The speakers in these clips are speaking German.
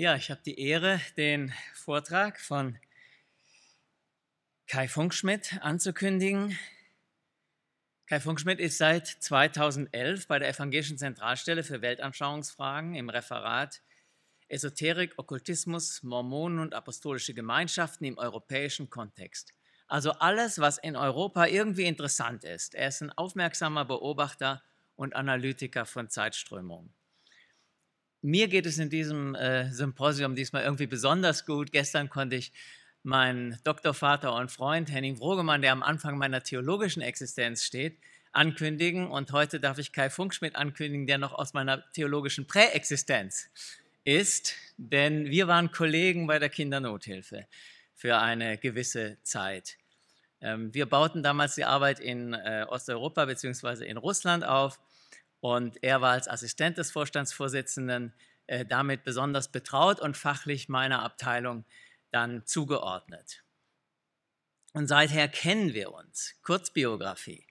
Ja, ich habe die Ehre, den Vortrag von Kai Funkschmidt anzukündigen. Kai Funkschmidt ist seit 2011 bei der Evangelischen Zentralstelle für Weltanschauungsfragen im Referat Esoterik, Okkultismus, Mormonen und apostolische Gemeinschaften im europäischen Kontext. Also alles, was in Europa irgendwie interessant ist. Er ist ein aufmerksamer Beobachter und Analytiker von Zeitströmungen. Mir geht es in diesem äh, Symposium diesmal irgendwie besonders gut. Gestern konnte ich meinen Doktorvater und Freund Henning Vrogemann, der am Anfang meiner theologischen Existenz steht, ankündigen. Und heute darf ich Kai Funkschmidt ankündigen, der noch aus meiner theologischen Präexistenz ist. Denn wir waren Kollegen bei der Kindernothilfe für eine gewisse Zeit. Ähm, wir bauten damals die Arbeit in äh, Osteuropa bzw. in Russland auf und er war als Assistent des Vorstandsvorsitzenden äh, damit besonders betraut und fachlich meiner Abteilung dann zugeordnet. Und seither kennen wir uns. Kurzbiografie.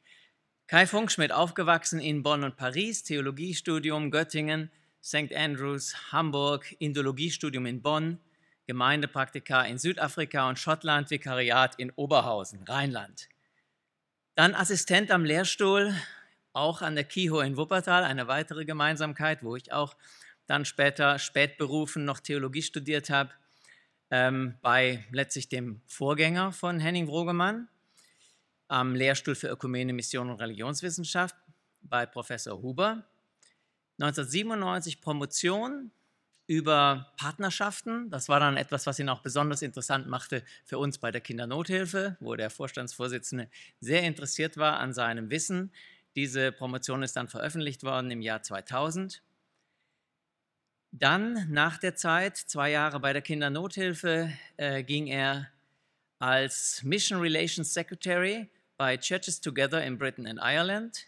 Kai Funkschmidt, aufgewachsen in Bonn und Paris, Theologiestudium Göttingen, St. Andrews, Hamburg, Indologiestudium in Bonn, Gemeindepraktika in Südafrika und Schottland, Vikariat in Oberhausen, Rheinland. Dann Assistent am Lehrstuhl auch an der KIHO in Wuppertal, eine weitere Gemeinsamkeit, wo ich auch dann später spätberufen noch Theologie studiert habe, ähm, bei letztlich dem Vorgänger von Henning Vrogemann am Lehrstuhl für Ökumene, Mission und Religionswissenschaft bei Professor Huber. 1997 Promotion über Partnerschaften. Das war dann etwas, was ihn auch besonders interessant machte für uns bei der Kindernothilfe, wo der Vorstandsvorsitzende sehr interessiert war an seinem Wissen. Diese Promotion ist dann veröffentlicht worden im Jahr 2000. Dann nach der Zeit, zwei Jahre bei der Kindernothilfe, äh, ging er als Mission Relations Secretary bei Churches Together in Britain and Ireland.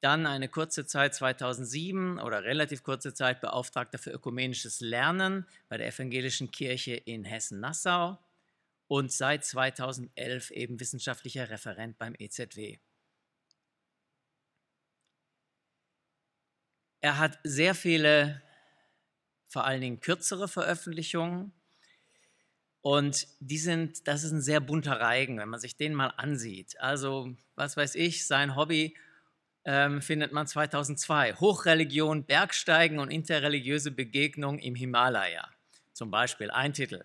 Dann eine kurze Zeit 2007 oder relativ kurze Zeit Beauftragter für ökumenisches Lernen bei der Evangelischen Kirche in Hessen-Nassau und seit 2011 eben wissenschaftlicher Referent beim EZW. Er hat sehr viele, vor allen Dingen kürzere Veröffentlichungen. Und die sind, das ist ein sehr bunter Reigen, wenn man sich den mal ansieht. Also, was weiß ich, sein Hobby ähm, findet man 2002. Hochreligion, Bergsteigen und interreligiöse Begegnung im Himalaya. Zum Beispiel ein Titel.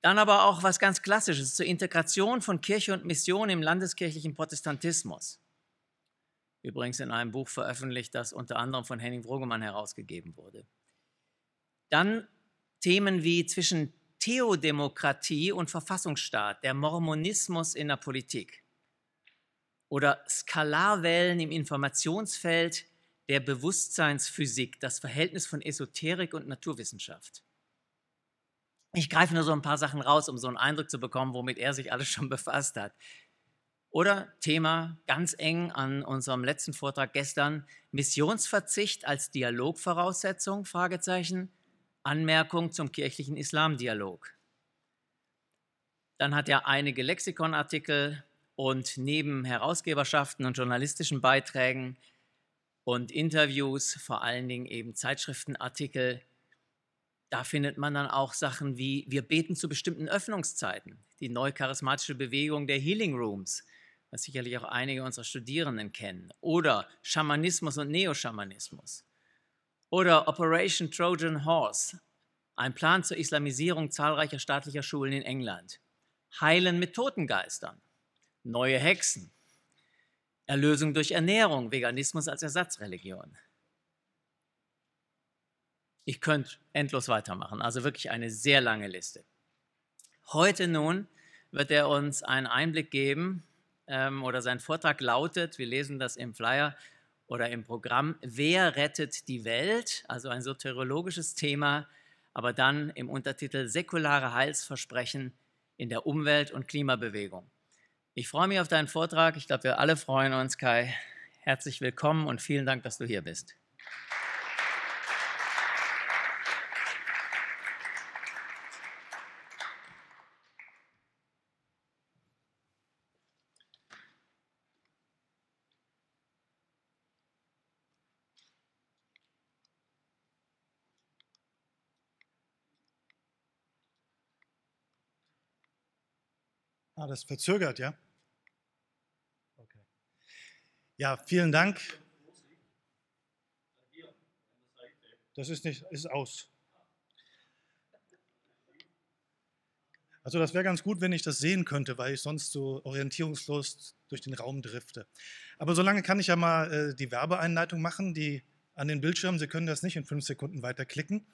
Dann aber auch was ganz Klassisches zur Integration von Kirche und Mission im landeskirchlichen Protestantismus. Übrigens in einem Buch veröffentlicht, das unter anderem von Henning Vrogemann herausgegeben wurde. Dann Themen wie zwischen Theodemokratie und Verfassungsstaat, der Mormonismus in der Politik oder Skalarwellen im Informationsfeld der Bewusstseinsphysik, das Verhältnis von Esoterik und Naturwissenschaft. Ich greife nur so ein paar Sachen raus, um so einen Eindruck zu bekommen, womit er sich alles schon befasst hat. Oder Thema ganz eng an unserem letzten Vortrag gestern, Missionsverzicht als Dialogvoraussetzung, Fragezeichen, Anmerkung zum kirchlichen Islamdialog. Dann hat er einige Lexikonartikel und neben Herausgeberschaften und journalistischen Beiträgen und Interviews, vor allen Dingen eben Zeitschriftenartikel, da findet man dann auch Sachen wie, wir beten zu bestimmten Öffnungszeiten, die neucharismatische Bewegung der Healing Rooms, was sicherlich auch einige unserer Studierenden kennen, oder Schamanismus und Neoschamanismus, oder Operation Trojan Horse, ein Plan zur Islamisierung zahlreicher staatlicher Schulen in England, Heilen mit Totengeistern, neue Hexen, Erlösung durch Ernährung, Veganismus als Ersatzreligion. Ich könnte endlos weitermachen, also wirklich eine sehr lange Liste. Heute nun wird er uns einen Einblick geben ähm, oder sein Vortrag lautet, wir lesen das im Flyer oder im Programm, Wer rettet die Welt? Also ein soteriologisches Thema, aber dann im Untertitel Säkulare Heilsversprechen in der Umwelt- und Klimabewegung. Ich freue mich auf deinen Vortrag. Ich glaube, wir alle freuen uns, Kai. Herzlich willkommen und vielen Dank, dass du hier bist. Das verzögert, ja? Okay. Ja, vielen Dank. Das ist nicht, ist aus. Also das wäre ganz gut, wenn ich das sehen könnte, weil ich sonst so orientierungslos durch den Raum drifte. Aber solange kann ich ja mal äh, die Werbeeinleitung machen, die an den Bildschirmen. Sie können das nicht in fünf Sekunden weiterklicken.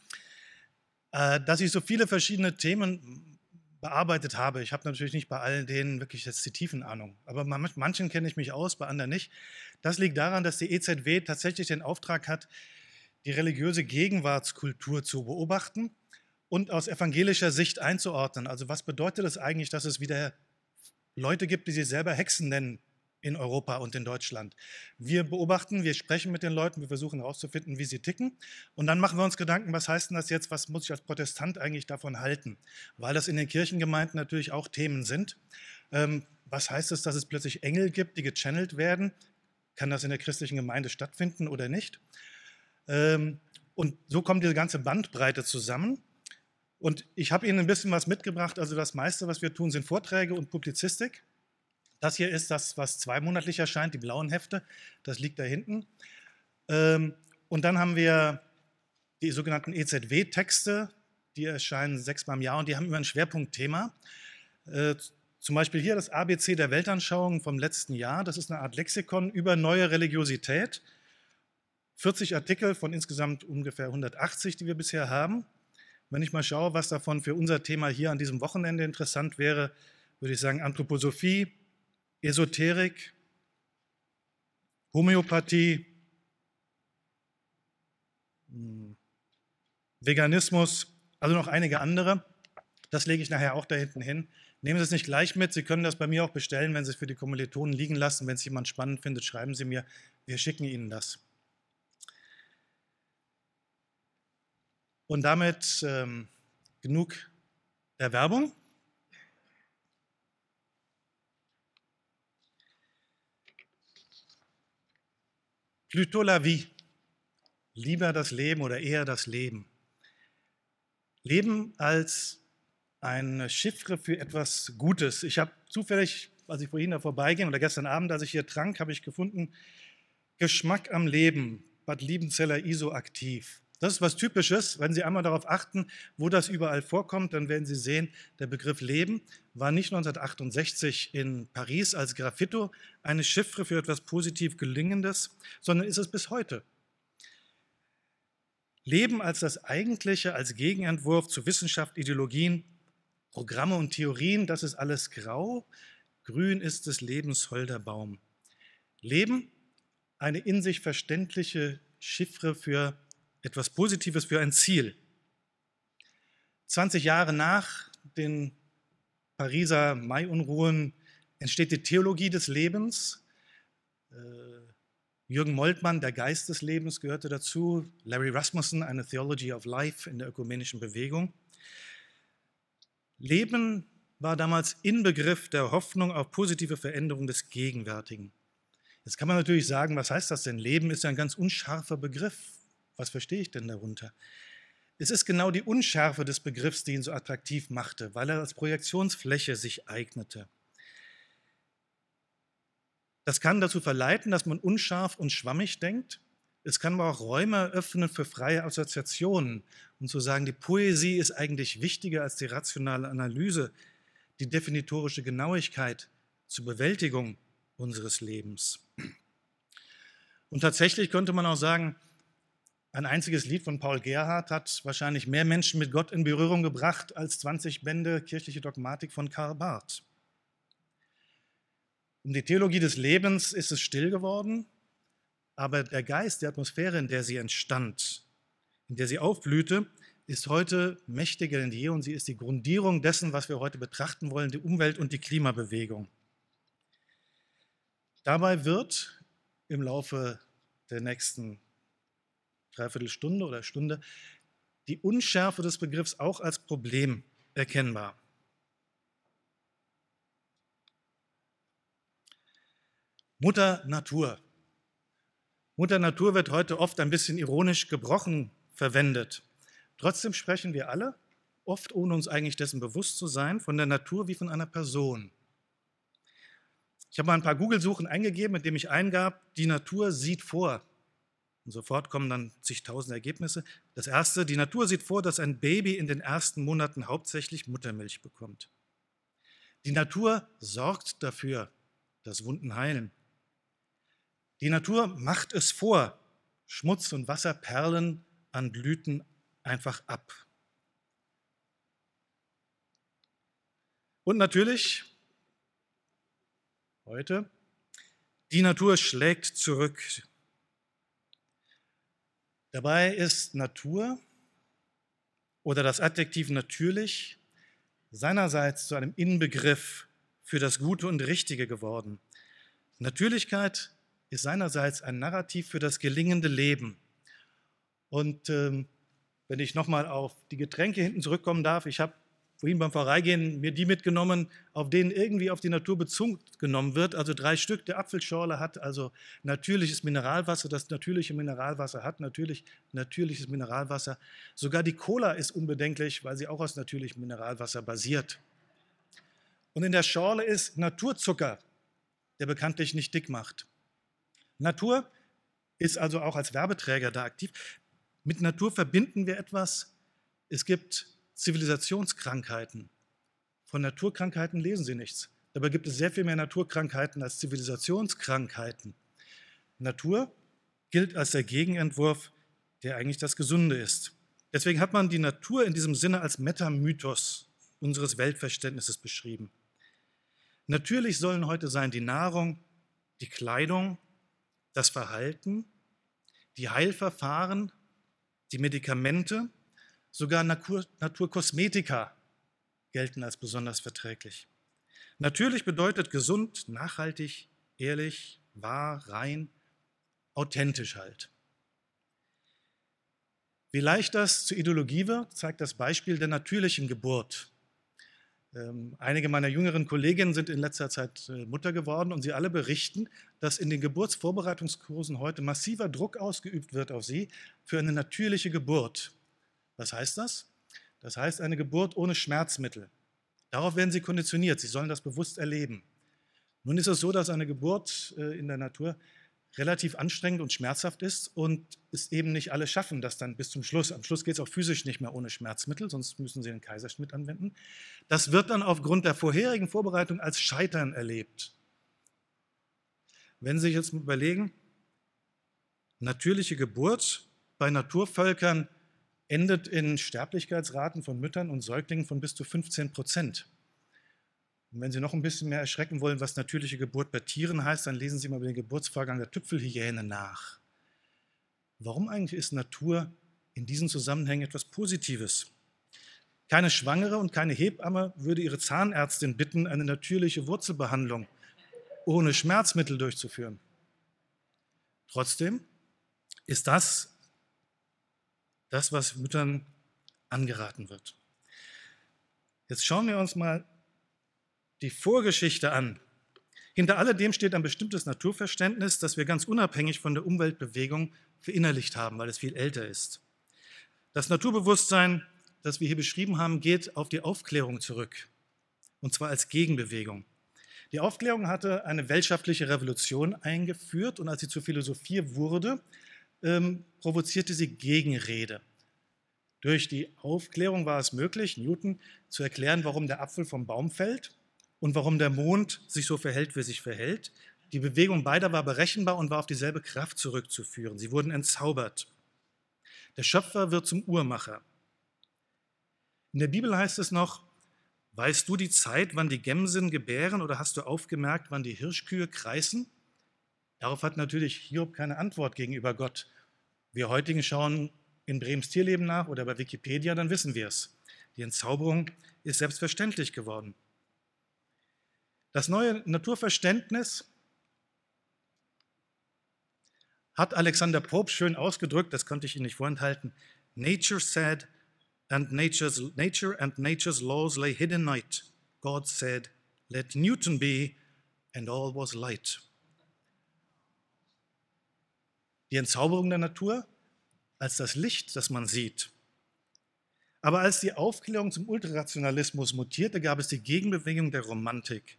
Äh, dass ich so viele verschiedene Themen bearbeitet habe. Ich habe natürlich nicht bei allen denen wirklich jetzt die Tiefenahnung, aber mit manchen kenne ich mich aus, bei anderen nicht. Das liegt daran, dass die EZW tatsächlich den Auftrag hat, die religiöse Gegenwartskultur zu beobachten und aus evangelischer Sicht einzuordnen. Also was bedeutet es eigentlich, dass es wieder Leute gibt, die sich selber Hexen nennen in Europa und in Deutschland? Wir beobachten, wir sprechen mit den Leuten, wir versuchen herauszufinden, wie sie ticken und dann machen wir uns Gedanken, was heißt denn das jetzt, was muss ich als Protestant eigentlich davon halten? Weil das in den Kirchengemeinden natürlich auch Themen sind. Ähm, was heißt es, dass es plötzlich Engel gibt, die gechannelt werden? Kann das in der christlichen Gemeinde stattfinden oder nicht? Ähm, und so kommt diese ganze Bandbreite zusammen. Und ich habe Ihnen ein bisschen was mitgebracht. Also das meiste, was wir tun, sind Vorträge und Publizistik. Das hier ist das, was zweimonatlich erscheint, die blauen Hefte. Das liegt da hinten. Ähm, und dann haben wir die sogenannten EZW-Texte, die erscheinen sechsmal im Jahr und die haben immer ein Schwerpunktthema. Äh, zum Beispiel hier das ABC der Weltanschauung vom letzten Jahr. Das ist eine Art Lexikon über neue Religiosität. 40 Artikel von insgesamt ungefähr 180, die wir bisher haben. Wenn ich mal schaue, was davon für unser Thema hier an diesem Wochenende interessant wäre, würde ich sagen Anthroposophie, Esoterik, Homöopathie, hm, Veganismus, also noch einige andere. Das lege ich nachher auch da hinten hin. Nehmen Sie es nicht gleich mit. Sie können das bei mir auch bestellen, wenn Sie es für die Kommilitonen liegen lassen. Wenn es jemand spannend findet, schreiben Sie mir. Wir schicken Ihnen das. Und damit ähm, genug der Werbung. Plutôt la vie. Lieber das Leben oder eher das Leben. Leben als ein Chiffre für etwas Gutes. Ich habe zufällig, als ich vorhin da vorbeiging oder gestern Abend, als ich hier trank, habe ich gefunden, Geschmack am Leben, Bad Liebenzeller ISO aktiv. Das ist was Typisches. Wenn Sie einmal darauf achten, wo das überall vorkommt, dann werden Sie sehen, der Begriff Leben war nicht 1968 in Paris als Graffito eine Chiffre für etwas positiv Gelingendes, sondern ist es bis heute. Leben als das Eigentliche, als Gegenentwurf zu Wissenschaft, Ideologien, Programme und Theorien, das ist alles grau. Grün ist des Lebens holder Baum. Leben, eine in sich verständliche Chiffre für etwas Positives für ein Ziel. 20 Jahre nach den Pariser Mai-Unruhen entsteht die Theologie des Lebens. Äh, Jürgen Moltmann, der Geist des Lebens, gehörte dazu. Larry Rasmussen, eine Theology of Life in der ökumenischen Bewegung. Leben war damals Inbegriff der Hoffnung auf positive Veränderung des Gegenwärtigen. Jetzt kann man natürlich sagen, was heißt das denn? Leben ist ja ein ganz unscharfer Begriff. Was verstehe ich denn darunter? Es ist genau die Unschärfe des Begriffs, die ihn so attraktiv machte, weil er als Projektionsfläche sich eignete. Das kann dazu verleiten, dass man unscharf und schwammig denkt. Es kann aber auch Räume öffnen für freie Assoziationen und zu sagen, die Poesie ist eigentlich wichtiger als die rationale Analyse, die definitorische Genauigkeit zur Bewältigung unseres Lebens. Und tatsächlich könnte man auch sagen, ein einziges Lied von Paul Gerhardt hat wahrscheinlich mehr Menschen mit Gott in Berührung gebracht als 20 Bände kirchliche Dogmatik von Karl Barth. Um die Theologie des Lebens ist es still geworden, aber der Geist, die Atmosphäre, in der sie entstand, in der sie aufblühte, ist heute mächtiger denn je und sie ist die Grundierung dessen, was wir heute betrachten wollen, die Umwelt- und die Klimabewegung. Dabei wird im Laufe der nächsten Dreiviertelstunde oder Stunde, die Unschärfe des Begriffs auch als Problem erkennbar. Mutter Natur. Mutter Natur wird heute oft ein bisschen ironisch gebrochen verwendet. Trotzdem sprechen wir alle, oft ohne uns eigentlich dessen bewusst zu sein, von der Natur wie von einer Person. Ich habe mal ein paar Google-Suchen eingegeben, indem ich eingab, die Natur sieht vor. Und sofort kommen dann zigtausend Ergebnisse. Das erste, die Natur sieht vor, dass ein Baby in den ersten Monaten hauptsächlich Muttermilch bekommt. Die Natur sorgt dafür, dass Wunden heilen. Die Natur macht es vor. Schmutz und Wasser perlen an Blüten einfach ab. Und natürlich, heute, die Natur schlägt zurück. Dabei ist Natur oder das Adjektiv natürlich seinerseits zu einem Inbegriff für das Gute und Richtige geworden. Natürlichkeit ist seinerseits ein Narrativ für das gelingende Leben. Und ähm, wenn ich nochmal auf die Getränke hinten zurückkommen darf, ich habe vorhin beim Vorbeigehen mir die mitgenommen, auf denen irgendwie auf die Natur Bezug genommen wird. Also drei Stück. Der Apfelschorle hat also natürliches Mineralwasser. Das natürliche Mineralwasser hat natürlich natürliches Mineralwasser. Sogar die Cola ist unbedenklich, weil sie auch aus natürlichem Mineralwasser basiert. Und in der Schorle ist Naturzucker, der bekanntlich nicht dick macht. Natur ist also auch als Werbeträger da aktiv. Mit Natur verbinden wir etwas. Es gibt Zivilisationskrankheiten. Von Naturkrankheiten lesen Sie nichts. Dabei gibt es sehr viel mehr Naturkrankheiten als Zivilisationskrankheiten. Natur gilt als der Gegenentwurf, der eigentlich das Gesunde ist. Deswegen hat man die Natur in diesem Sinne als Metamythos unseres Weltverständnisses beschrieben. Natürlich sollen heute sein die Nahrung, die Kleidung, das Verhalten, die Heilverfahren, die Medikamente, Sogar Natur, Naturkosmetika gelten als besonders verträglich. Natürlich bedeutet gesund, nachhaltig, ehrlich, wahr, rein, authentisch halt. Wie leicht das zur Ideologie wird, zeigt das Beispiel der natürlichen Geburt. Ähm, einige meiner jüngeren Kolleginnen sind in letzter Zeit äh, Mutter geworden und sie alle berichten, dass in den Geburtsvorbereitungskursen heute massiver Druck ausgeübt wird auf sie für eine natürliche Geburt. Was heißt das? Das heißt eine Geburt ohne Schmerzmittel. Darauf werden sie konditioniert, sie sollen das bewusst erleben. Nun ist es so, dass eine Geburt äh, in der Natur relativ anstrengend und schmerzhaft ist und es eben nicht alle schaffen, das dann bis zum Schluss. Am Schluss geht es auch physisch nicht mehr ohne Schmerzmittel, sonst müssen sie den Kaiserschnitt anwenden. Das wird dann aufgrund der vorherigen Vorbereitung als Scheitern erlebt. Wenn Sie sich jetzt überlegen, natürliche Geburt bei Naturvölkern endet in Sterblichkeitsraten von Müttern und Säuglingen von bis zu 15 Prozent. Und wenn Sie noch ein bisschen mehr erschrecken wollen, was natürliche Geburt bei Tieren heißt, dann lesen Sie mal über den Geburtsvorgang der Tüpfelhyäne nach. Warum eigentlich ist Natur in diesen Zusammenhängen etwas Positives? Keine Schwangere und keine Hebamme würde ihre Zahnärztin bitten, eine natürliche Wurzelbehandlung ohne Schmerzmittel durchzuführen. Trotzdem ist das das, was Müttern angeraten wird. Jetzt schauen wir uns mal die Vorgeschichte an. Hinter alledem steht ein bestimmtes Naturverständnis, das wir ganz unabhängig von der Umweltbewegung verinnerlicht haben, weil es viel älter ist. Das Naturbewusstsein, das wir hier beschrieben haben, geht auf die Aufklärung zurück, und zwar als Gegenbewegung. Die Aufklärung hatte eine weltschaftliche Revolution eingeführt und als sie zur Philosophie wurde, ähm, provozierte sie Gegenrede. Durch die Aufklärung war es möglich, Newton zu erklären, warum der Apfel vom Baum fällt und warum der Mond sich so verhält, wie er sich verhält. Die Bewegung beider war berechenbar und war auf dieselbe Kraft zurückzuführen. Sie wurden entzaubert. Der Schöpfer wird zum Uhrmacher. In der Bibel heißt es noch, weißt du die Zeit, wann die Gämsen gebären oder hast du aufgemerkt, wann die Hirschkühe kreisen? Darauf hat natürlich Hiob keine Antwort gegenüber Gott. Wir heutigen schauen in Brems Tierleben nach oder bei Wikipedia, dann wissen wir es. Die Entzauberung ist selbstverständlich geworden. Das neue Naturverständnis hat Alexander Pope schön ausgedrückt, das konnte ich Ihnen nicht vorenthalten. Nature said, and nature's, nature and nature's laws lay hidden night. God said, let Newton be, and all was light. Die Entzauberung der Natur als das Licht, das man sieht. Aber als die Aufklärung zum Ultrarationalismus mutierte, gab es die Gegenbewegung der Romantik.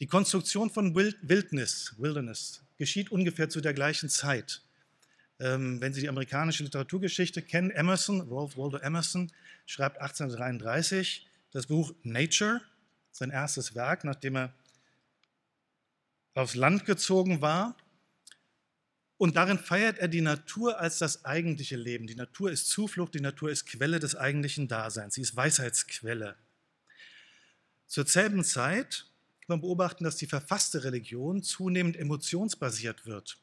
Die Konstruktion von Wildnis, Wilderness geschieht ungefähr zu der gleichen Zeit. Ähm, wenn Sie die amerikanische Literaturgeschichte kennen, Emerson, Ralph Waldo Emerson, schreibt 1833 das Buch Nature, sein erstes Werk, nachdem er aufs Land gezogen war. Und darin feiert er die Natur als das eigentliche Leben. Die Natur ist Zuflucht, die Natur ist Quelle des eigentlichen Daseins, sie ist Weisheitsquelle. Zur selben Zeit kann man beobachten, dass die verfasste Religion zunehmend emotionsbasiert wird.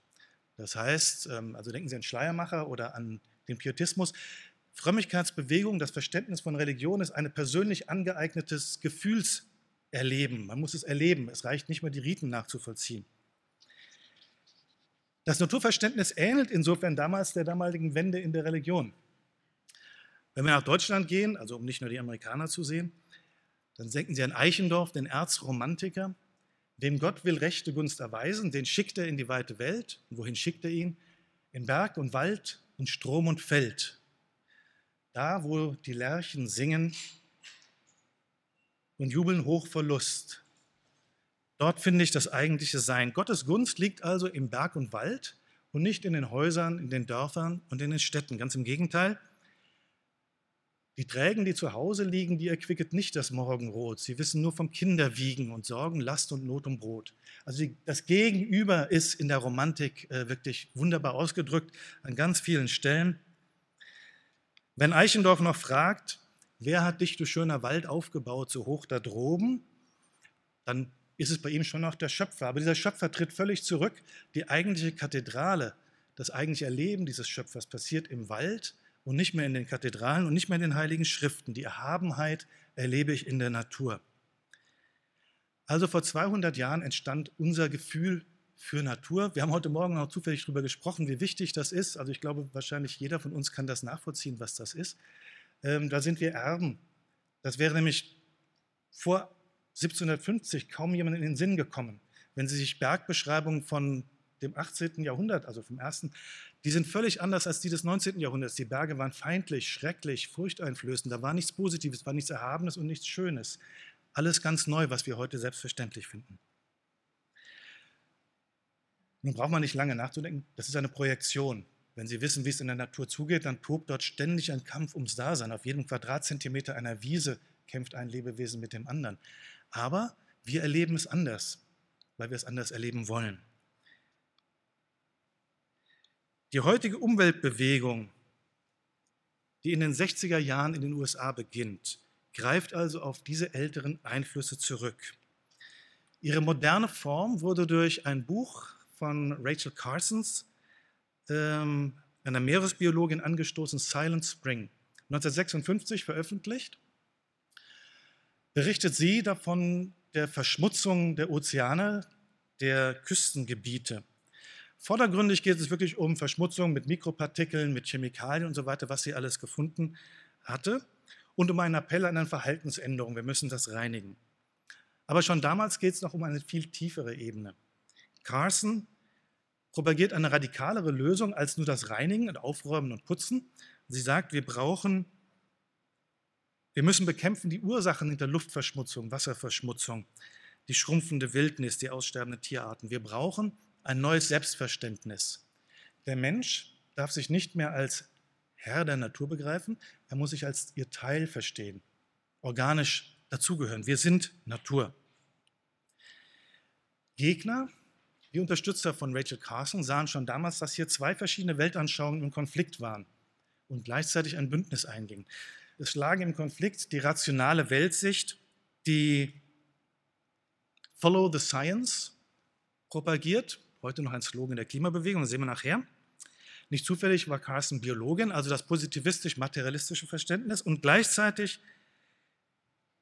Das heißt, ähm, also denken Sie an Schleiermacher oder an den Pietismus, Frömmigkeitsbewegung, das Verständnis von Religion ist ein persönlich angeeignetes Gefühlserleben. Man muss es erleben. Es reicht nicht mehr, die Riten nachzuvollziehen. Das Naturverständnis ähnelt insofern damals der damaligen Wende in der Religion. Wenn wir nach Deutschland gehen, also um nicht nur die Amerikaner zu sehen, dann denken Sie an Eichendorff, den Erzromantiker, dem Gott will rechte Gunst erweisen, den schickt er in die weite Welt. Und wohin schickt er ihn? In Berg und Wald, in Strom und Feld. Da, wo die Lerchen singen und jubeln hoch vor Lust. Dort finde ich das eigentliche Sein. Gottes Gunst liegt also im Berg und Wald und nicht in den Häusern, in den Dörfern und in den Städten. Ganz im Gegenteil. Die Trägen, die zu Hause liegen, die erquicket nicht das Morgenrot. Sie wissen nur vom Kinderwiegen und Sorgen, Last und Not um Brot. Also das Gegenüber ist in der Romantik äh, wirklich wunderbar ausgedrückt an ganz vielen Stellen. Wenn Eichendorff noch fragt, wer hat dich, du schöner Wald, aufgebaut, so hoch da droben, dann ist es bei ihm schon noch der Schöpfer. Aber dieser Schöpfer tritt völlig zurück. Die eigentliche Kathedrale, das eigentliche Erleben dieses Schöpfers passiert im Wald und nicht mehr in den Kathedralen und nicht mehr in den heiligen Schriften. Die Erhabenheit erlebe ich in der Natur. Also vor 200 Jahren entstand unser Gefühl für Natur. Wir haben heute Morgen auch zufällig darüber gesprochen, wie wichtig das ist. Also ich glaube, wahrscheinlich jeder von uns kann das nachvollziehen, was das ist. Ähm, da sind wir Erben. Das wäre nämlich vor 1750 kaum jemand in den Sinn gekommen. Wenn Sie sich Bergbeschreibungen von dem 18. Jahrhundert, also vom ersten, die sind völlig anders als die des 19. Jahrhunderts. Die Berge waren feindlich, schrecklich, furchteinflößend. Da war nichts Positives, war nichts Erhabenes und nichts Schönes. Alles ganz neu, was wir heute selbstverständlich finden. Nun braucht man nicht lange nachzudenken, das ist eine Projektion. Wenn Sie wissen, wie es in der Natur zugeht, dann tobt dort ständig ein Kampf ums Dasein. Auf jedem Quadratzentimeter einer Wiese kämpft ein Lebewesen mit dem anderen. Aber wir erleben es anders, weil wir es anders erleben wollen. Die heutige Umweltbewegung, die in den 60er Jahren in den USA beginnt, greift also auf diese älteren Einflüsse zurück. Ihre moderne Form wurde durch ein Buch von Rachel Carsons, ähm, einer Meeresbiologin, angestoßen, Silent Spring, 1956 veröffentlicht. Berichtet sie davon der Verschmutzung der Ozeane, der Küstengebiete. Vordergründig geht es wirklich um Verschmutzung mit Mikropartikeln, mit Chemikalien und so weiter, was sie alles gefunden hatte, und um einen Appell an eine Verhaltensänderung. Wir müssen das reinigen. Aber schon damals geht es noch um eine viel tiefere Ebene. Carson propagiert eine radikalere Lösung als nur das Reinigen und Aufräumen und Putzen. Sie sagt, wir brauchen, wir müssen bekämpfen die Ursachen hinter Luftverschmutzung, Wasserverschmutzung, die schrumpfende Wildnis, die aussterbenden Tierarten. Wir brauchen ein neues Selbstverständnis. Der Mensch darf sich nicht mehr als Herr der Natur begreifen, er muss sich als ihr Teil verstehen, organisch dazugehören. Wir sind Natur. Gegner, die Unterstützer von Rachel Carson, sahen schon damals, dass hier zwei verschiedene Weltanschauungen im Konflikt waren und gleichzeitig ein Bündnis eingingen. Es lagen im Konflikt die rationale Weltsicht, die Follow the Science propagiert heute noch ein Slogan der Klimabewegung, das sehen wir nachher. Nicht zufällig war Carsten Biologin, also das positivistisch-materialistische Verständnis und gleichzeitig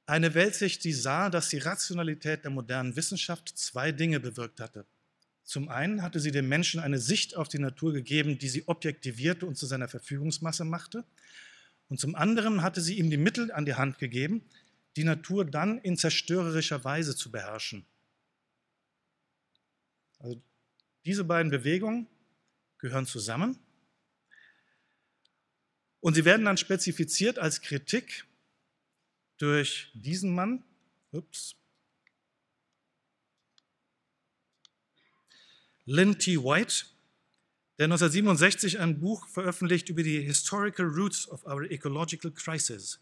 eine Weltsicht, die sah, dass die Rationalität der modernen Wissenschaft zwei Dinge bewirkt hatte. Zum einen hatte sie dem Menschen eine Sicht auf die Natur gegeben, die sie objektivierte und zu seiner Verfügungsmasse machte. Und zum anderen hatte sie ihm die Mittel an die Hand gegeben, die Natur dann in zerstörerischer Weise zu beherrschen. Also diese beiden Bewegungen gehören zusammen und sie werden dann spezifiziert als Kritik durch diesen Mann, ups, Lynn T. White, der 1967 ein Buch veröffentlicht über die Historical Roots of Our Ecological Crisis.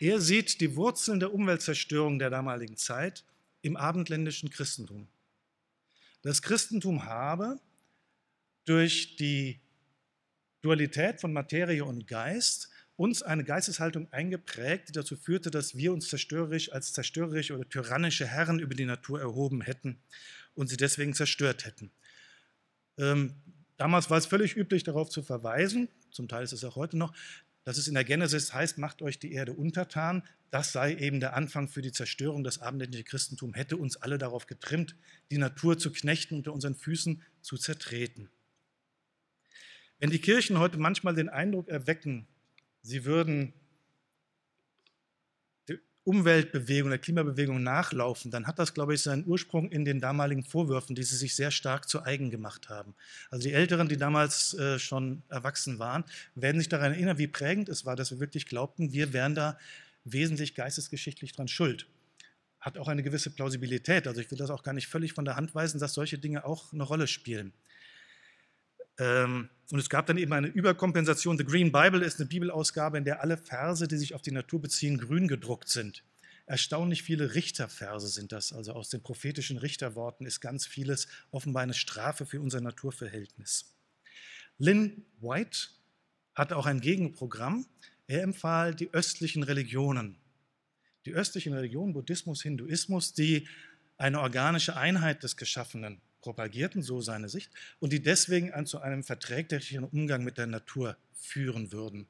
Er sieht die Wurzeln der Umweltzerstörung der damaligen Zeit im abendländischen Christentum. Das Christentum habe durch die Dualität von Materie und Geist uns eine Geisteshaltung eingeprägt, die dazu führte, dass wir uns zerstörerisch als zerstörerische oder tyrannische Herren über die Natur erhoben hätten und sie deswegen zerstört hätten. Ähm, damals war es völlig üblich, darauf zu verweisen, zum Teil ist es auch heute noch, dass es in der Genesis heißt, macht euch die Erde untertan. Das sei eben der Anfang für die Zerstörung. Das abendländische Christentum hätte uns alle darauf getrimmt, die Natur zu knechten, unter unseren Füßen zu zertreten. Wenn die Kirchen heute manchmal den Eindruck erwecken, sie würden Umweltbewegung, der Klimabewegung nachlaufen, dann hat das, glaube ich, seinen Ursprung in den damaligen Vorwürfen, die sie sich sehr stark zu eigen gemacht haben. Also die Älteren, die damals äh, schon erwachsen waren, werden sich daran erinnern, wie prägend es war, dass wir wirklich glaubten, wir wären da wesentlich geistesgeschichtlich dran schuld. Hat auch eine gewisse Plausibilität. Also ich will das auch gar nicht völlig von der Hand weisen, dass solche Dinge auch eine Rolle spielen. Ähm, und es gab dann eben eine Überkompensation. The Green Bible ist eine Bibelausgabe, in der alle Verse, die sich auf die Natur beziehen, grün gedruckt sind. Erstaunlich viele Richterverse sind das. Also aus den prophetischen Richterworten ist ganz vieles offenbar eine Strafe für unser Naturverhältnis. Lynn White hatte auch ein Gegenprogramm. Er empfahl die östlichen Religionen. Die östlichen Religionen, Buddhismus, Hinduismus, die eine organische Einheit des Geschaffenen propagierten, so seine Sicht, und die deswegen zu einem verträglicheren Umgang mit der Natur führen würden.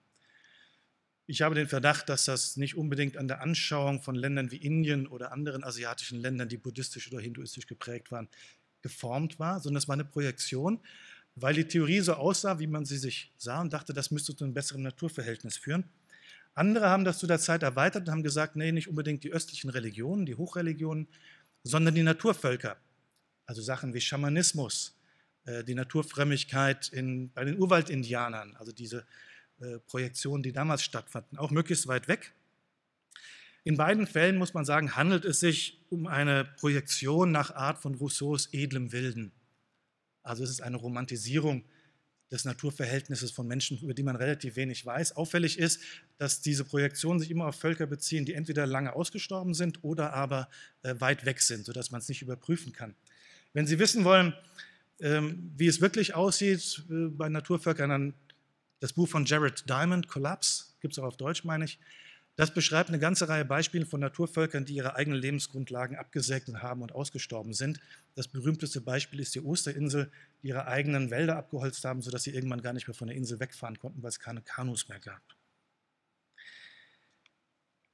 Ich habe den Verdacht, dass das nicht unbedingt an der Anschauung von Ländern wie Indien oder anderen asiatischen Ländern, die buddhistisch oder hinduistisch geprägt waren, geformt war, sondern es war eine Projektion, weil die Theorie so aussah, wie man sie sich sah und dachte, das müsste zu einem besseren Naturverhältnis führen. Andere haben das zu der Zeit erweitert und haben gesagt, nee, nicht unbedingt die östlichen Religionen, die Hochreligionen, sondern die Naturvölker, also Sachen wie Schamanismus, äh, die Naturfrömmigkeit in, bei den Urwaldindianern, also diese äh, Projektionen, die damals stattfanden, auch möglichst weit weg. In beiden Fällen muss man sagen, handelt es sich um eine Projektion nach Art von Rousseaus edlem Wilden. Also es ist eine Romantisierung des Naturverhältnisses von Menschen, über die man relativ wenig weiß. Auffällig ist, dass diese Projektionen sich immer auf Völker beziehen, die entweder lange ausgestorben sind oder aber äh, weit weg sind, sodass man es nicht überprüfen kann. Wenn Sie wissen wollen, ähm, wie es wirklich aussieht äh, bei Naturvölkern, dann das Buch von Jared Diamond, Collapse, gibt es auch auf Deutsch, meine ich. Das beschreibt eine ganze Reihe Beispiele von Naturvölkern, die ihre eigenen Lebensgrundlagen abgesegnet haben und ausgestorben sind. Das berühmteste Beispiel ist die Osterinsel, die ihre eigenen Wälder abgeholzt haben, sodass sie irgendwann gar nicht mehr von der Insel wegfahren konnten, weil es keine Kanus mehr gab.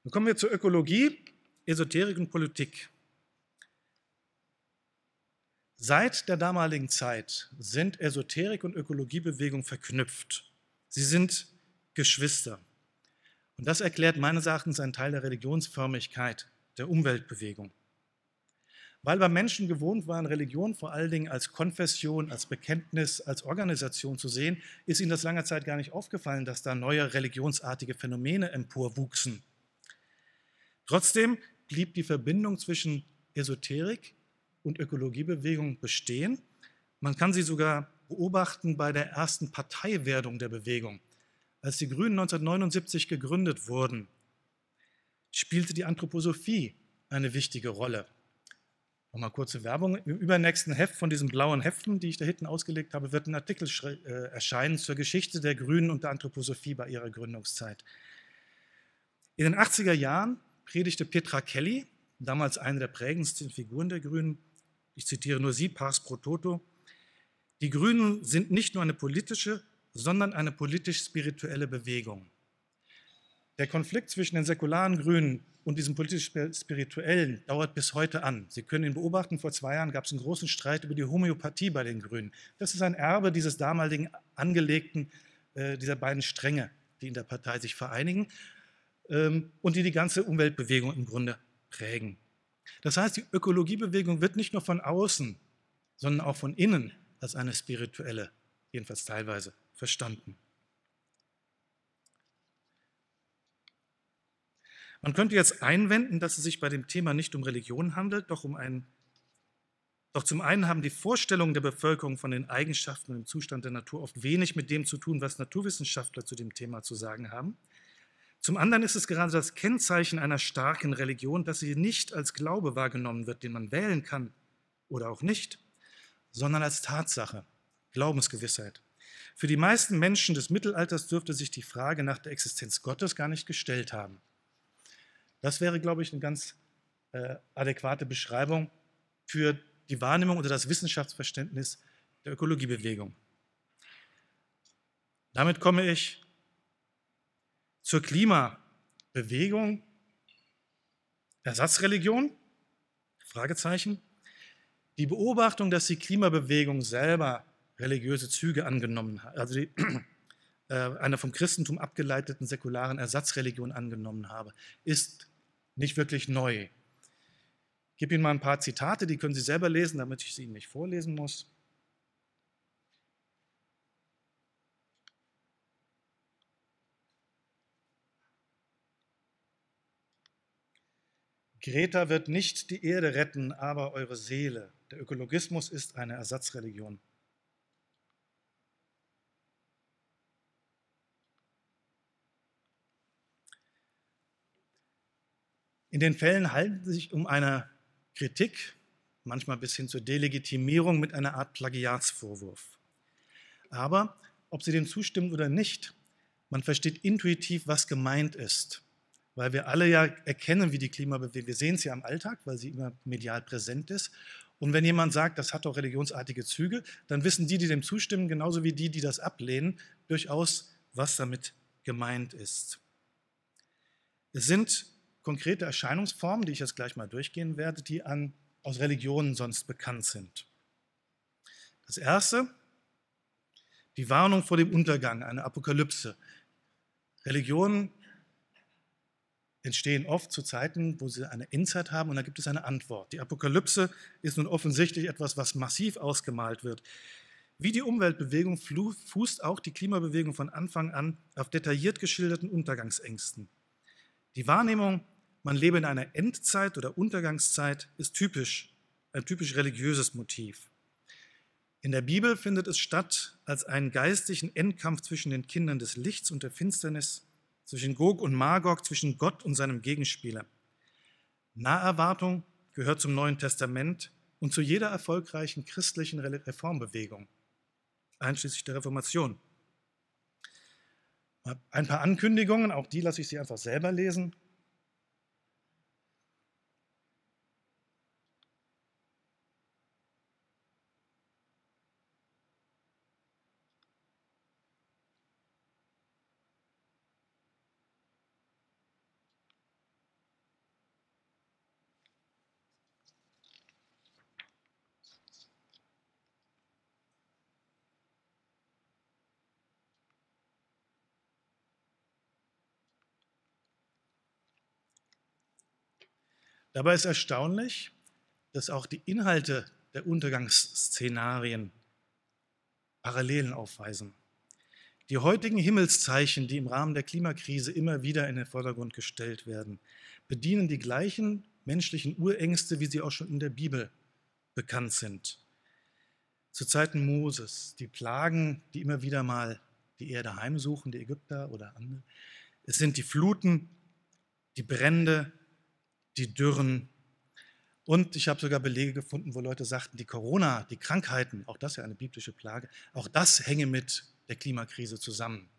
Dann kommen wir zur Ökologie, Esoterik und Politik. Seit der damaligen Zeit sind Esoterik und Ökologiebewegung verknüpft. Sie sind Geschwister. Und das erklärt meines Erachtens einen Teil der Religionsförmigkeit der Umweltbewegung. Weil bei Menschen gewohnt waren, Religion vor allen Dingen als Konfession, als Bekenntnis, als Organisation zu sehen, ist ihnen das lange Zeit gar nicht aufgefallen, dass da neue religionsartige Phänomene emporwuchsen. Trotzdem blieb die Verbindung zwischen Esoterik und Ökologiebewegung bestehen. Man kann sie sogar beobachten bei der ersten Parteiwerdung der Bewegung. Als die Grünen 1979 gegründet wurden, spielte die Anthroposophie eine wichtige Rolle. Nochmal kurze Werbung. Im übernächsten Heft von diesen blauen Heften, die ich da hinten ausgelegt habe, wird ein Artikel äh, erscheinen zur Geschichte der Grünen und der Anthroposophie bei ihrer Gründungszeit. In den 80er Jahren predigte Petra Kelly, damals eine der prägendsten Figuren der Grünen, ich zitiere nur sie, pars pro toto, die Grünen sind nicht nur eine politische, sondern eine politisch-spirituelle Bewegung. Der Konflikt zwischen den säkularen Grünen und diesem politisch-spirituellen dauert bis heute an. Sie können ihn beobachten, vor zwei Jahren gab es einen großen Streit über die Homöopathie bei den Grünen. Das ist ein Erbe dieses damaligen angelegten, äh, dieser beiden Stränge, die in der Partei sich vereinigen ähm, und die die ganze Umweltbewegung im Grunde prägen. Das heißt, die Ökologiebewegung wird nicht nur von außen, sondern auch von innen als eine spirituelle, jedenfalls teilweise, verstanden. Man könnte jetzt einwenden, dass es sich bei dem Thema nicht um Religion handelt, doch um ein Doch zum einen haben die Vorstellungen der Bevölkerung von den Eigenschaften und dem Zustand der Natur oft wenig mit dem zu tun, was Naturwissenschaftler zu dem Thema zu sagen haben. Zum anderen ist es gerade das Kennzeichen einer starken Religion, dass sie nicht als Glaube wahrgenommen wird, den man wählen kann oder auch nicht, sondern als Tatsache, Glaubensgewissheit. Für die meisten Menschen des Mittelalters dürfte sich die Frage nach der Existenz Gottes gar nicht gestellt haben. Das wäre, glaube ich, eine ganz äh, adäquate Beschreibung für die Wahrnehmung oder das Wissenschaftsverständnis der Ökologiebewegung. Damit komme ich zur Klimabewegung. Ersatzreligion? Fragezeichen. Die Beobachtung, dass die Klimabewegung selber religiöse Züge angenommen hat, also die, äh, einer vom Christentum abgeleiteten säkularen Ersatzreligion angenommen habe, ist nicht wirklich neu. Ich gebe Ihnen mal ein paar Zitate, die können Sie selber lesen, damit ich sie Ihnen nicht vorlesen muss. Greta wird nicht die Erde retten, aber eure Seele. Der Ökologismus ist eine Ersatzreligion. In den Fällen halten sie sich um eine Kritik, manchmal bis hin zur Delegitimierung mit einer Art Plagiatsvorwurf. Aber ob Sie dem zustimmen oder nicht, man versteht intuitiv, was gemeint ist, weil wir alle ja erkennen, wie die Klimabewegung, wir sehen es ja am Alltag, weil sie immer medial präsent ist. Und wenn jemand sagt, das hat doch religionsartige Züge, dann wissen die, die dem zustimmen, genauso wie die, die das ablehnen, durchaus, was damit gemeint ist. Es sind konkrete Erscheinungsformen, die ich jetzt gleich mal durchgehen werde, die an, aus Religionen sonst bekannt sind. Das erste, die Warnung vor dem Untergang, eine Apokalypse. Religionen entstehen oft zu Zeiten, wo sie eine Endzeit haben und da gibt es eine Antwort. Die Apokalypse ist nun offensichtlich etwas, was massiv ausgemalt wird. Wie die Umweltbewegung fußt auch die Klimabewegung von Anfang an auf detailliert geschilderten Untergangsängsten. Die Wahrnehmung man lebe in einer Endzeit oder Untergangszeit, ist typisch, ein typisch religiöses Motiv. In der Bibel findet es statt als einen geistigen Endkampf zwischen den Kindern des Lichts und der Finsternis, zwischen Gog und Magog, zwischen Gott und seinem Gegenspieler. Naherwartung gehört zum Neuen Testament und zu jeder erfolgreichen christlichen Reformbewegung, einschließlich der Reformation. Ein paar Ankündigungen, auch die lasse ich Sie einfach selber lesen. Dabei ist erstaunlich, dass auch die Inhalte der Untergangsszenarien Parallelen aufweisen. Die heutigen Himmelszeichen, die im Rahmen der Klimakrise immer wieder in den Vordergrund gestellt werden, bedienen die gleichen menschlichen Urängste, wie sie auch schon in der Bibel bekannt sind. Zu Zeiten Moses, die Plagen, die immer wieder mal die Erde heimsuchen, die Ägypter oder andere. Es sind die Fluten, die Brände, die Dürren. Und ich habe sogar Belege gefunden, wo Leute sagten, die Corona, die Krankheiten, auch das ja eine biblische Plage, auch das hänge mit der Klimakrise zusammen.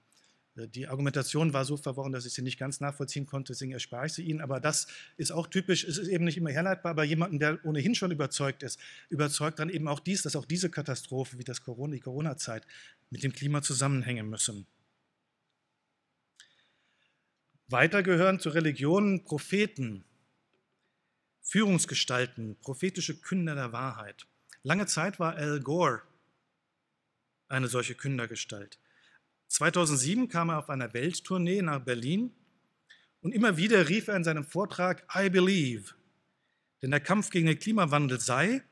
Äh, die Argumentation war so verworren, dass ich sie nicht ganz nachvollziehen konnte, deswegen erspare ich sie Ihnen. Aber das ist auch typisch, es ist eben nicht immer herleitbar, aber jemanden, der ohnehin schon überzeugt ist, überzeugt dann eben auch dies, dass auch diese Katastrophe wie das Corona, die Corona-Zeit mit dem Klima zusammenhängen müssen. Weiter gehören zu Religionen Propheten, Führungsgestalten, prophetische Künder der Wahrheit. Lange Zeit war Al Gore eine solche Kündergestalt. 2007 kam er auf einer Welttournee nach Berlin und immer wieder rief er in seinem Vortrag I believe, denn der Kampf gegen den Klimawandel sei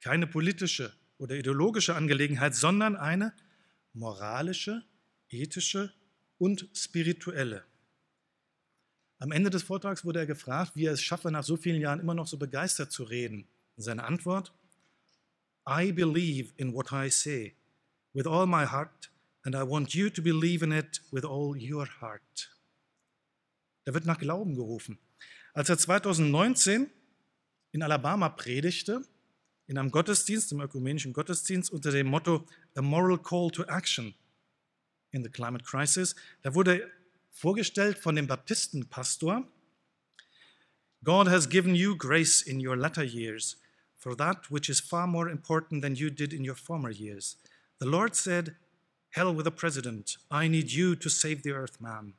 keine politische oder ideologische Angelegenheit, sondern eine moralische, ethische und spirituelle. Am Ende des Vortrags wurde er gefragt, wie er es schaffe, nach so vielen Jahren immer noch so begeistert zu reden. Seine Antwort, I believe in what I say with all my heart, and I want you to believe in it with all your heart. Da wird nach Glauben gerufen. Als er 2019 in Alabama predigte, in einem Gottesdienst, im ökumenischen Gottesdienst unter dem Motto A Moral Call to Action in the Climate Crisis, da wurde vorgestellt von dem Baptistenpastor, God has given you grace in your latter years for that which is far more important than you did in your former years. The Lord said, Hell with the president, I need you to save the earth, man.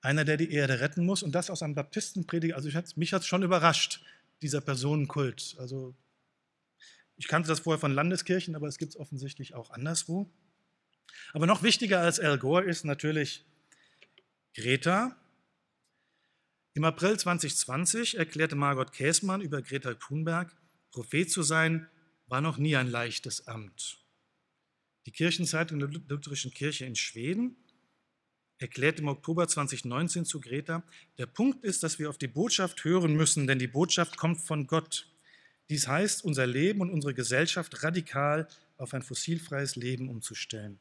Einer, der die Erde retten muss und das aus einem Baptistenprediger. Also ich, mich hat es schon überrascht, dieser Personenkult. Also ich kannte das vorher von Landeskirchen, aber es gibt es offensichtlich auch anderswo. Aber noch wichtiger als Al Gore ist natürlich Greta. Im April 2020 erklärte Margot Käßmann über Greta Thunberg, Prophet zu sein, war noch nie ein leichtes Amt. Die Kirchenzeitung der Lutherischen Kirche in Schweden erklärt im Oktober 2019 zu Greta, der Punkt ist, dass wir auf die Botschaft hören müssen, denn die Botschaft kommt von Gott. Dies heißt, unser Leben und unsere Gesellschaft radikal auf ein fossilfreies Leben umzustellen.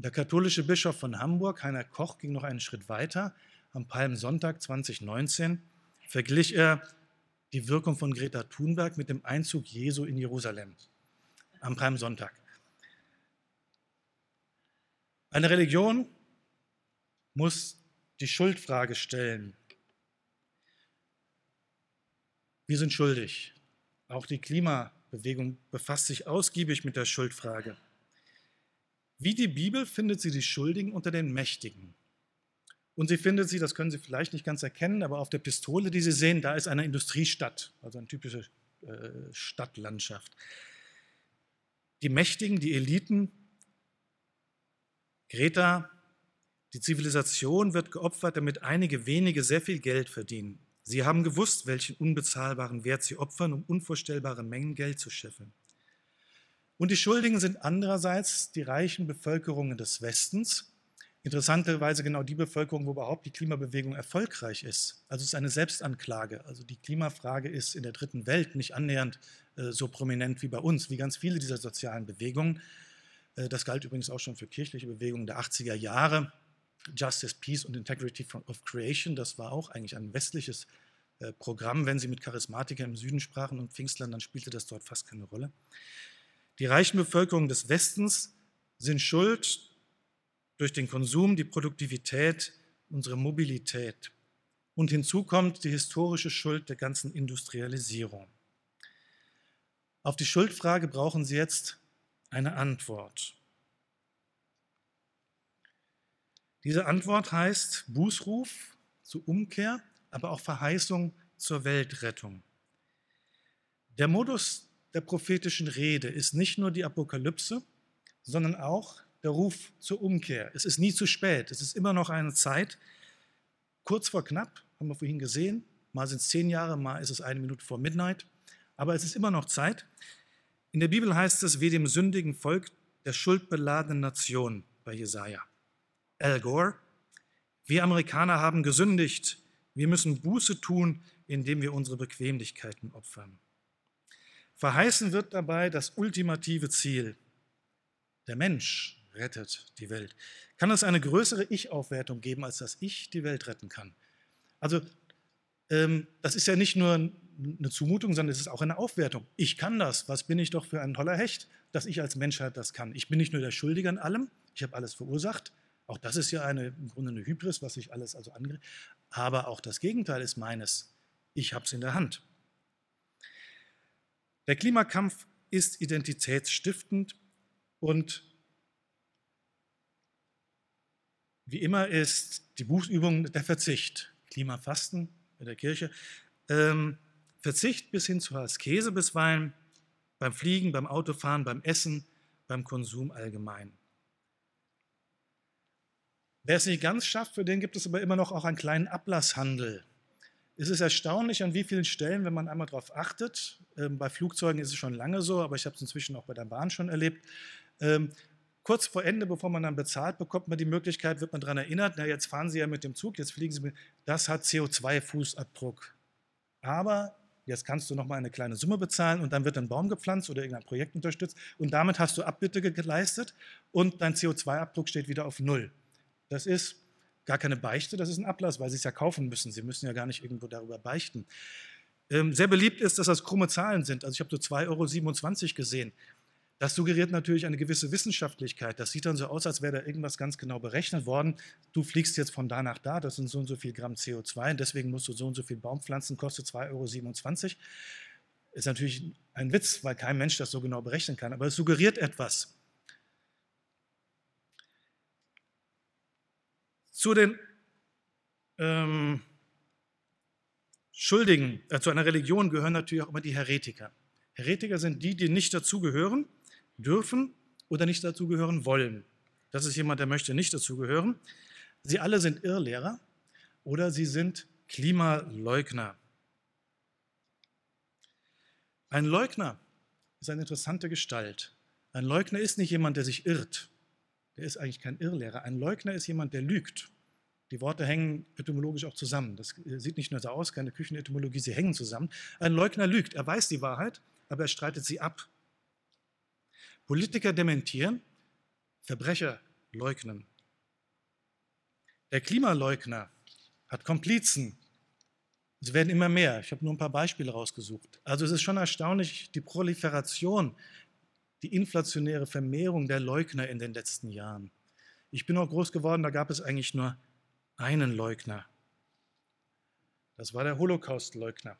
Der katholische Bischof von Hamburg, Heiner Koch, ging noch einen Schritt weiter. Am Palmsonntag 2019 verglich er die Wirkung von Greta Thunberg mit dem Einzug Jesu in Jerusalem am Palmsonntag. Eine Religion muss die Schuldfrage stellen. Wir sind schuldig. Auch die Klimabewegung befasst sich ausgiebig mit der Schuldfrage. Wie die Bibel findet sie die Schuldigen unter den Mächtigen. Und sie findet sie, das können Sie vielleicht nicht ganz erkennen, aber auf der Pistole, die Sie sehen, da ist eine Industriestadt, also eine typische äh, Stadtlandschaft. Die Mächtigen, die Eliten, Greta die Zivilisation wird geopfert, damit einige wenige sehr viel Geld verdienen. Sie haben gewusst, welchen unbezahlbaren Wert sie opfern, um unvorstellbare Mengen Geld zu scheffeln. Und die Schuldigen sind andererseits die reichen Bevölkerungen des Westens, interessanterweise genau die Bevölkerung, wo überhaupt die Klimabewegung erfolgreich ist. Also es ist eine Selbstanklage. Also die Klimafrage ist in der dritten Welt nicht annähernd äh, so prominent wie bei uns, wie ganz viele dieser sozialen Bewegungen. Äh, das galt übrigens auch schon für kirchliche Bewegungen der 80er Jahre. Justice, Peace und Integrity of Creation. Das war auch eigentlich ein westliches äh, Programm. Wenn Sie mit Charismatiker im Süden sprachen und Pfingstlern, dann spielte das dort fast keine Rolle. Die reichen Bevölkerungen des Westens sind schuld durch den Konsum, die Produktivität, unsere Mobilität. Und hinzu kommt die historische Schuld der ganzen Industrialisierung. Auf die Schuldfrage brauchen Sie jetzt eine Antwort. Diese Antwort heißt Bußruf zur Umkehr, aber auch Verheißung zur Weltrettung. Der Modus der prophetischen Rede ist nicht nur die Apokalypse, sondern auch der Ruf zur Umkehr. Es ist nie zu spät, es ist immer noch eine Zeit, kurz vor knapp, haben wir vorhin gesehen, mal sind es zehn Jahre, mal ist es eine Minute vor Midnight, aber es ist immer noch Zeit. In der Bibel heißt es, wie dem sündigen Volk der schuldbeladenen Nation bei Jesaja. Al Gore, wir Amerikaner haben gesündigt. Wir müssen Buße tun, indem wir unsere Bequemlichkeiten opfern. Verheißen wird dabei das ultimative Ziel. Der Mensch rettet die Welt. Kann es eine größere Ich-Aufwertung geben, als dass ich die Welt retten kann? Also, ähm, das ist ja nicht nur eine Zumutung, sondern es ist auch eine Aufwertung. Ich kann das. Was bin ich doch für ein toller Hecht, dass ich als Menschheit das kann? Ich bin nicht nur der Schuldige an allem, ich habe alles verursacht, auch das ist ja eine, im Grunde eine Hybris, was sich alles also angeht. Aber auch das Gegenteil ist meines. Ich habe es in der Hand. Der Klimakampf ist identitätsstiftend und wie immer ist die Buchübung der Verzicht. Klimafasten in der Kirche. Ähm, Verzicht bis hin zur Askese bisweilen, beim Fliegen, beim Autofahren, beim Essen, beim Konsum allgemein. Wer es nicht ganz schafft, für den gibt es aber immer noch auch einen kleinen Ablasshandel. Es ist erstaunlich, an wie vielen Stellen, wenn man einmal darauf achtet, ähm, bei Flugzeugen ist es schon lange so, aber ich habe es inzwischen auch bei der Bahn schon erlebt, ähm, kurz vor Ende, bevor man dann bezahlt, bekommt man die Möglichkeit, wird man daran erinnert, na jetzt fahren Sie ja mit dem Zug, jetzt fliegen Sie mit, das hat CO2-Fußabdruck. Aber jetzt kannst du noch mal eine kleine Summe bezahlen und dann wird ein Baum gepflanzt oder irgendein Projekt unterstützt und damit hast du Abbitte geleistet und dein CO2-Abdruck steht wieder auf Null. Das ist gar keine Beichte, das ist ein Ablass, weil sie es ja kaufen müssen. Sie müssen ja gar nicht irgendwo darüber beichten. Ähm, sehr beliebt ist, dass das krumme Zahlen sind. Also ich habe so 2,27 Euro gesehen. Das suggeriert natürlich eine gewisse Wissenschaftlichkeit. Das sieht dann so aus, als wäre da irgendwas ganz genau berechnet worden. Du fliegst jetzt von da nach da, das sind so und so viel Gramm CO2 und deswegen musst du so und so viel Baum pflanzen, kostet 2,27 Euro. Ist natürlich ein Witz, weil kein Mensch das so genau berechnen kann, aber es suggeriert etwas. Zu den ähm, Schuldigen, äh, zu einer Religion gehören natürlich auch immer die Heretiker. Heretiker sind die, die nicht dazugehören dürfen oder nicht dazugehören wollen. Das ist jemand, der möchte nicht dazugehören. Sie alle sind Irrlehrer oder sie sind Klimaleugner. Ein Leugner ist eine interessante Gestalt. Ein Leugner ist nicht jemand, der sich irrt. Der ist eigentlich kein Irrlehrer. Ein Leugner ist jemand, der lügt. Die Worte hängen etymologisch auch zusammen. Das sieht nicht nur so aus, keine Küchenetymologie, sie hängen zusammen. Ein Leugner lügt. Er weiß die Wahrheit, aber er streitet sie ab. Politiker dementieren, Verbrecher leugnen. Der Klimaleugner hat Komplizen. Es werden immer mehr. Ich habe nur ein paar Beispiele rausgesucht. Also es ist schon erstaunlich, die Proliferation, die inflationäre Vermehrung der Leugner in den letzten Jahren. Ich bin auch groß geworden, da gab es eigentlich nur einen Leugner. Das war der Holocaust-Leugner.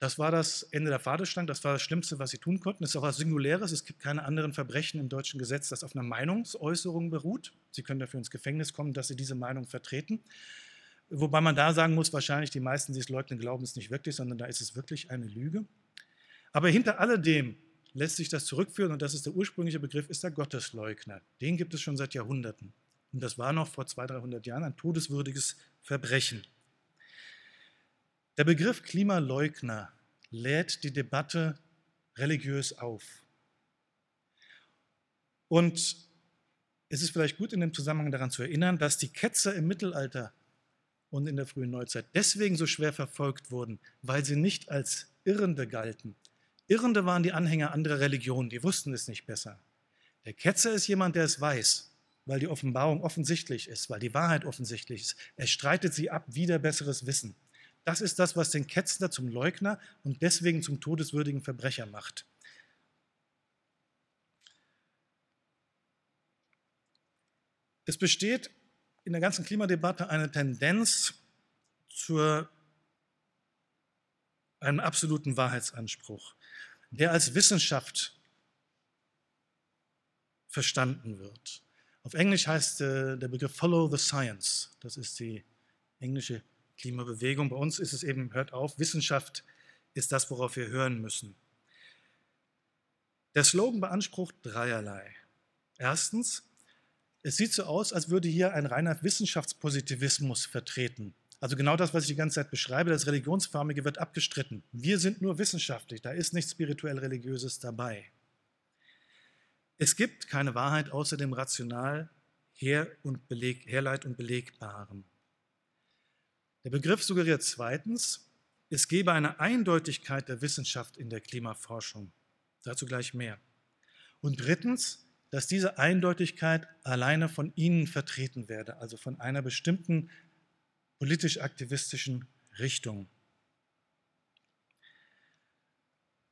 Das war das Ende der Fadestange, das war das Schlimmste, was sie tun konnten. Es ist auch was Singuläres. Es gibt keine anderen Verbrechen im deutschen Gesetz, das auf einer Meinungsäußerung beruht. Sie können dafür ins Gefängnis kommen, dass sie diese Meinung vertreten. Wobei man da sagen muss, wahrscheinlich die meisten, die es leugnen, glauben es nicht wirklich, sondern da ist es wirklich eine Lüge. Aber hinter alledem lässt sich das zurückführen, und das ist der ursprüngliche Begriff, ist der Gottesleugner. Den gibt es schon seit Jahrhunderten. Und das war noch vor 200, 300 Jahren ein todeswürdiges Verbrechen. Der Begriff Klimaleugner lädt die Debatte religiös auf. Und es ist vielleicht gut in dem Zusammenhang daran zu erinnern, dass die Ketzer im Mittelalter und in der frühen Neuzeit deswegen so schwer verfolgt wurden, weil sie nicht als Irrende galten. Irrende waren die Anhänger anderer Religionen, die wussten es nicht besser. Der Ketzer ist jemand, der es weiß, weil die Offenbarung offensichtlich ist, weil die Wahrheit offensichtlich ist. Er streitet sie ab, wieder besseres Wissen. Das ist das, was den Ketzner zum Leugner und deswegen zum todeswürdigen Verbrecher macht. Es besteht in der ganzen Klimadebatte eine Tendenz zu einem absoluten Wahrheitsanspruch, der als Wissenschaft verstanden wird. Auf Englisch heißt äh, der Begriff Follow the Science. Das ist die englische Klimabewegung. Bei uns ist es eben, hört auf, Wissenschaft ist das, worauf wir hören müssen. Der Slogan beansprucht dreierlei. Erstens, es sieht so aus, als würde hier ein reiner Wissenschaftspositivismus vertreten. Also genau das, was ich die ganze Zeit beschreibe, das Religionsförmige wird abgestritten. Wir sind nur wissenschaftlich, da ist nichts spirituell-religiöses dabei. Es gibt keine Wahrheit außer dem rational Her und Beleg, Herleit und Belegbaren. Der Begriff suggeriert zweitens, es gebe eine Eindeutigkeit der Wissenschaft in der Klimaforschung. Dazu gleich mehr. Und drittens, dass diese Eindeutigkeit alleine von Ihnen vertreten werde, also von einer bestimmten politisch-aktivistischen Richtung.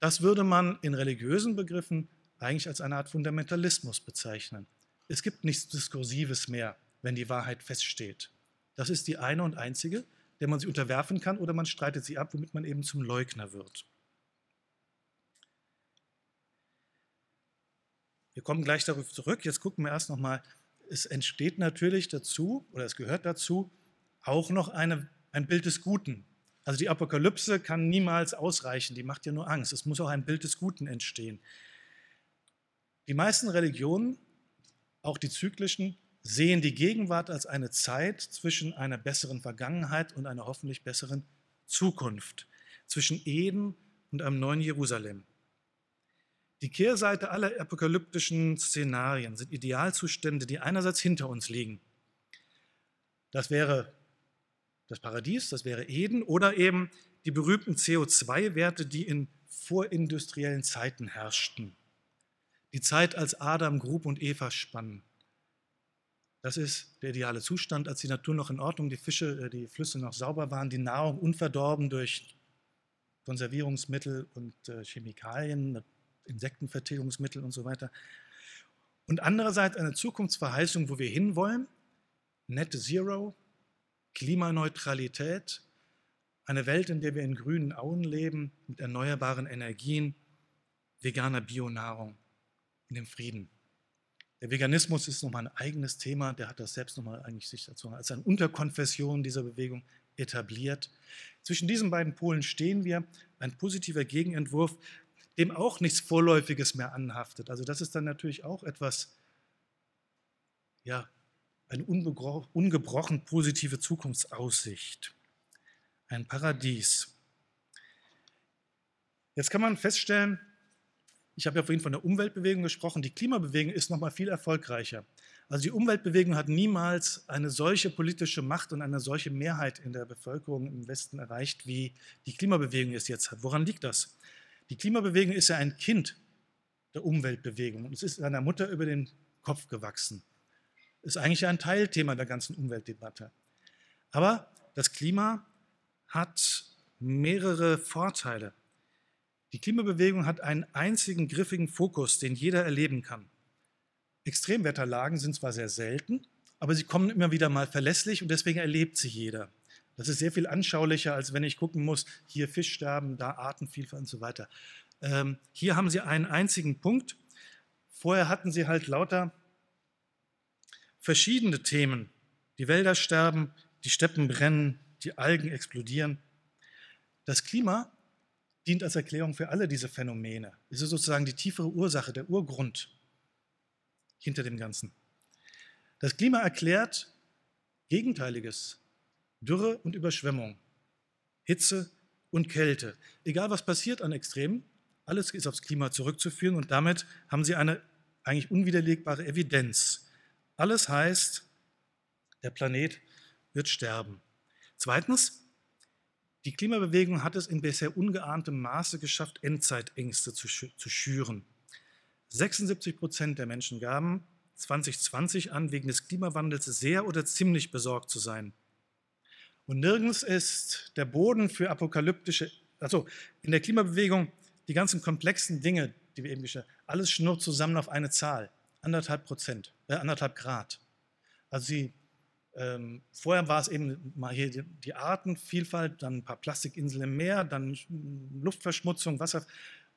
Das würde man in religiösen Begriffen eigentlich als eine Art Fundamentalismus bezeichnen. Es gibt nichts Diskursives mehr, wenn die Wahrheit feststeht. Das ist die eine und einzige, der man sie unterwerfen kann, oder man streitet sie ab, womit man eben zum Leugner wird. Wir kommen gleich darauf zurück. Jetzt gucken wir erst nochmal, es entsteht natürlich dazu, oder es gehört dazu, auch noch eine, ein Bild des Guten. Also die Apokalypse kann niemals ausreichen, die macht ja nur Angst. Es muss auch ein Bild des Guten entstehen. Die meisten Religionen, auch die zyklischen, sehen die Gegenwart als eine Zeit zwischen einer besseren Vergangenheit und einer hoffentlich besseren Zukunft, zwischen Eden und einem neuen Jerusalem. Die Kehrseite aller apokalyptischen Szenarien sind Idealzustände, die einerseits hinter uns liegen. Das wäre das Paradies, das wäre Eden, oder eben die berühmten CO2-Werte, die in vorindustriellen Zeiten herrschten. Die Zeit, als Adam grub und Eva spannen. Das ist der ideale Zustand, als die Natur noch in Ordnung, die Fische, äh, die Flüsse noch sauber waren, die Nahrung unverdorben durch Konservierungsmittel und äh, Chemikalien, Insektenvertilgungsmittel und so weiter. Und andererseits eine Zukunftsverheißung, wo wir hinwollen, Net Zero, Klimaneutralität, eine Welt, in der wir in grünen Auen leben, mit erneuerbaren Energien, veganer Bionahrung, in dem Frieden. Der Veganismus ist nochmal ein eigenes Thema, der hat das selbst nochmal eigentlich sich dazu als eine Unterkonfession dieser Bewegung etabliert. Zwischen diesen beiden Polen stehen wir, ein positiver Gegenentwurf, dem auch nichts Vorläufiges mehr anhaftet. Also das ist dann natürlich auch etwas, ja, eine ungebrochen positive Zukunftsaussicht, ein Paradies. Jetzt kann man feststellen, ich habe ja vorhin von der Umweltbewegung gesprochen. Die Klimabewegung ist noch mal viel erfolgreicher. Also die Umweltbewegung hat niemals eine solche politische Macht und eine solche Mehrheit in der Bevölkerung im Westen erreicht, wie die Klimabewegung es jetzt hat. Woran liegt das? Die Klimabewegung ist ja ein Kind der Umweltbewegung und es ist seiner Mutter über den Kopf gewachsen. Ist eigentlich ein Teilthema der ganzen Umweltdebatte. Aber das Klima hat mehrere Vorteile. Die Klimabewegung hat einen einzigen griffigen Fokus, den jeder erleben kann. Extremwetterlagen sind zwar sehr selten, aber sie kommen immer wieder mal verlässlich und deswegen erlebt sie jeder. Das ist sehr viel anschaulicher, als wenn ich gucken muss, hier Fischsterben, da Artenvielfalt und so weiter. Ähm, hier haben Sie einen einzigen Punkt. Vorher hatten Sie halt lauter verschiedene Themen. Die Wälder sterben, die Steppen brennen, die Algen explodieren. Das Klima dient als Erklärung für alle diese Phänomene. Es ist sozusagen die tiefere Ursache, der Urgrund hinter dem Ganzen. Das Klima erklärt Gegenteiliges, Dürre und Überschwemmung, Hitze und Kälte. Egal was passiert an Extremen, alles ist aufs Klima zurückzuführen und damit haben sie eine eigentlich unwiderlegbare Evidenz. Alles heißt, der Planet wird sterben. Zweitens, die Klimabewegung hat es in bisher ungeahntem Maße geschafft, Endzeitängste zu, zu schüren. 76 Prozent der Menschen gaben 2020 an, wegen des Klimawandels sehr oder ziemlich besorgt zu sein. Und nirgends ist der Boden für apokalyptische, also in der Klimabewegung, die ganzen komplexen Dinge, die wir eben geschehen alles schnurrt zusammen auf eine Zahl, anderthalb Prozent, äh, anderthalb Grad. Also sie ähm, vorher war es eben mal hier die, die, Artenvielfalt, dann ein paar Plastikinseln im Meer, dann Luftverschmutzung, Wasser.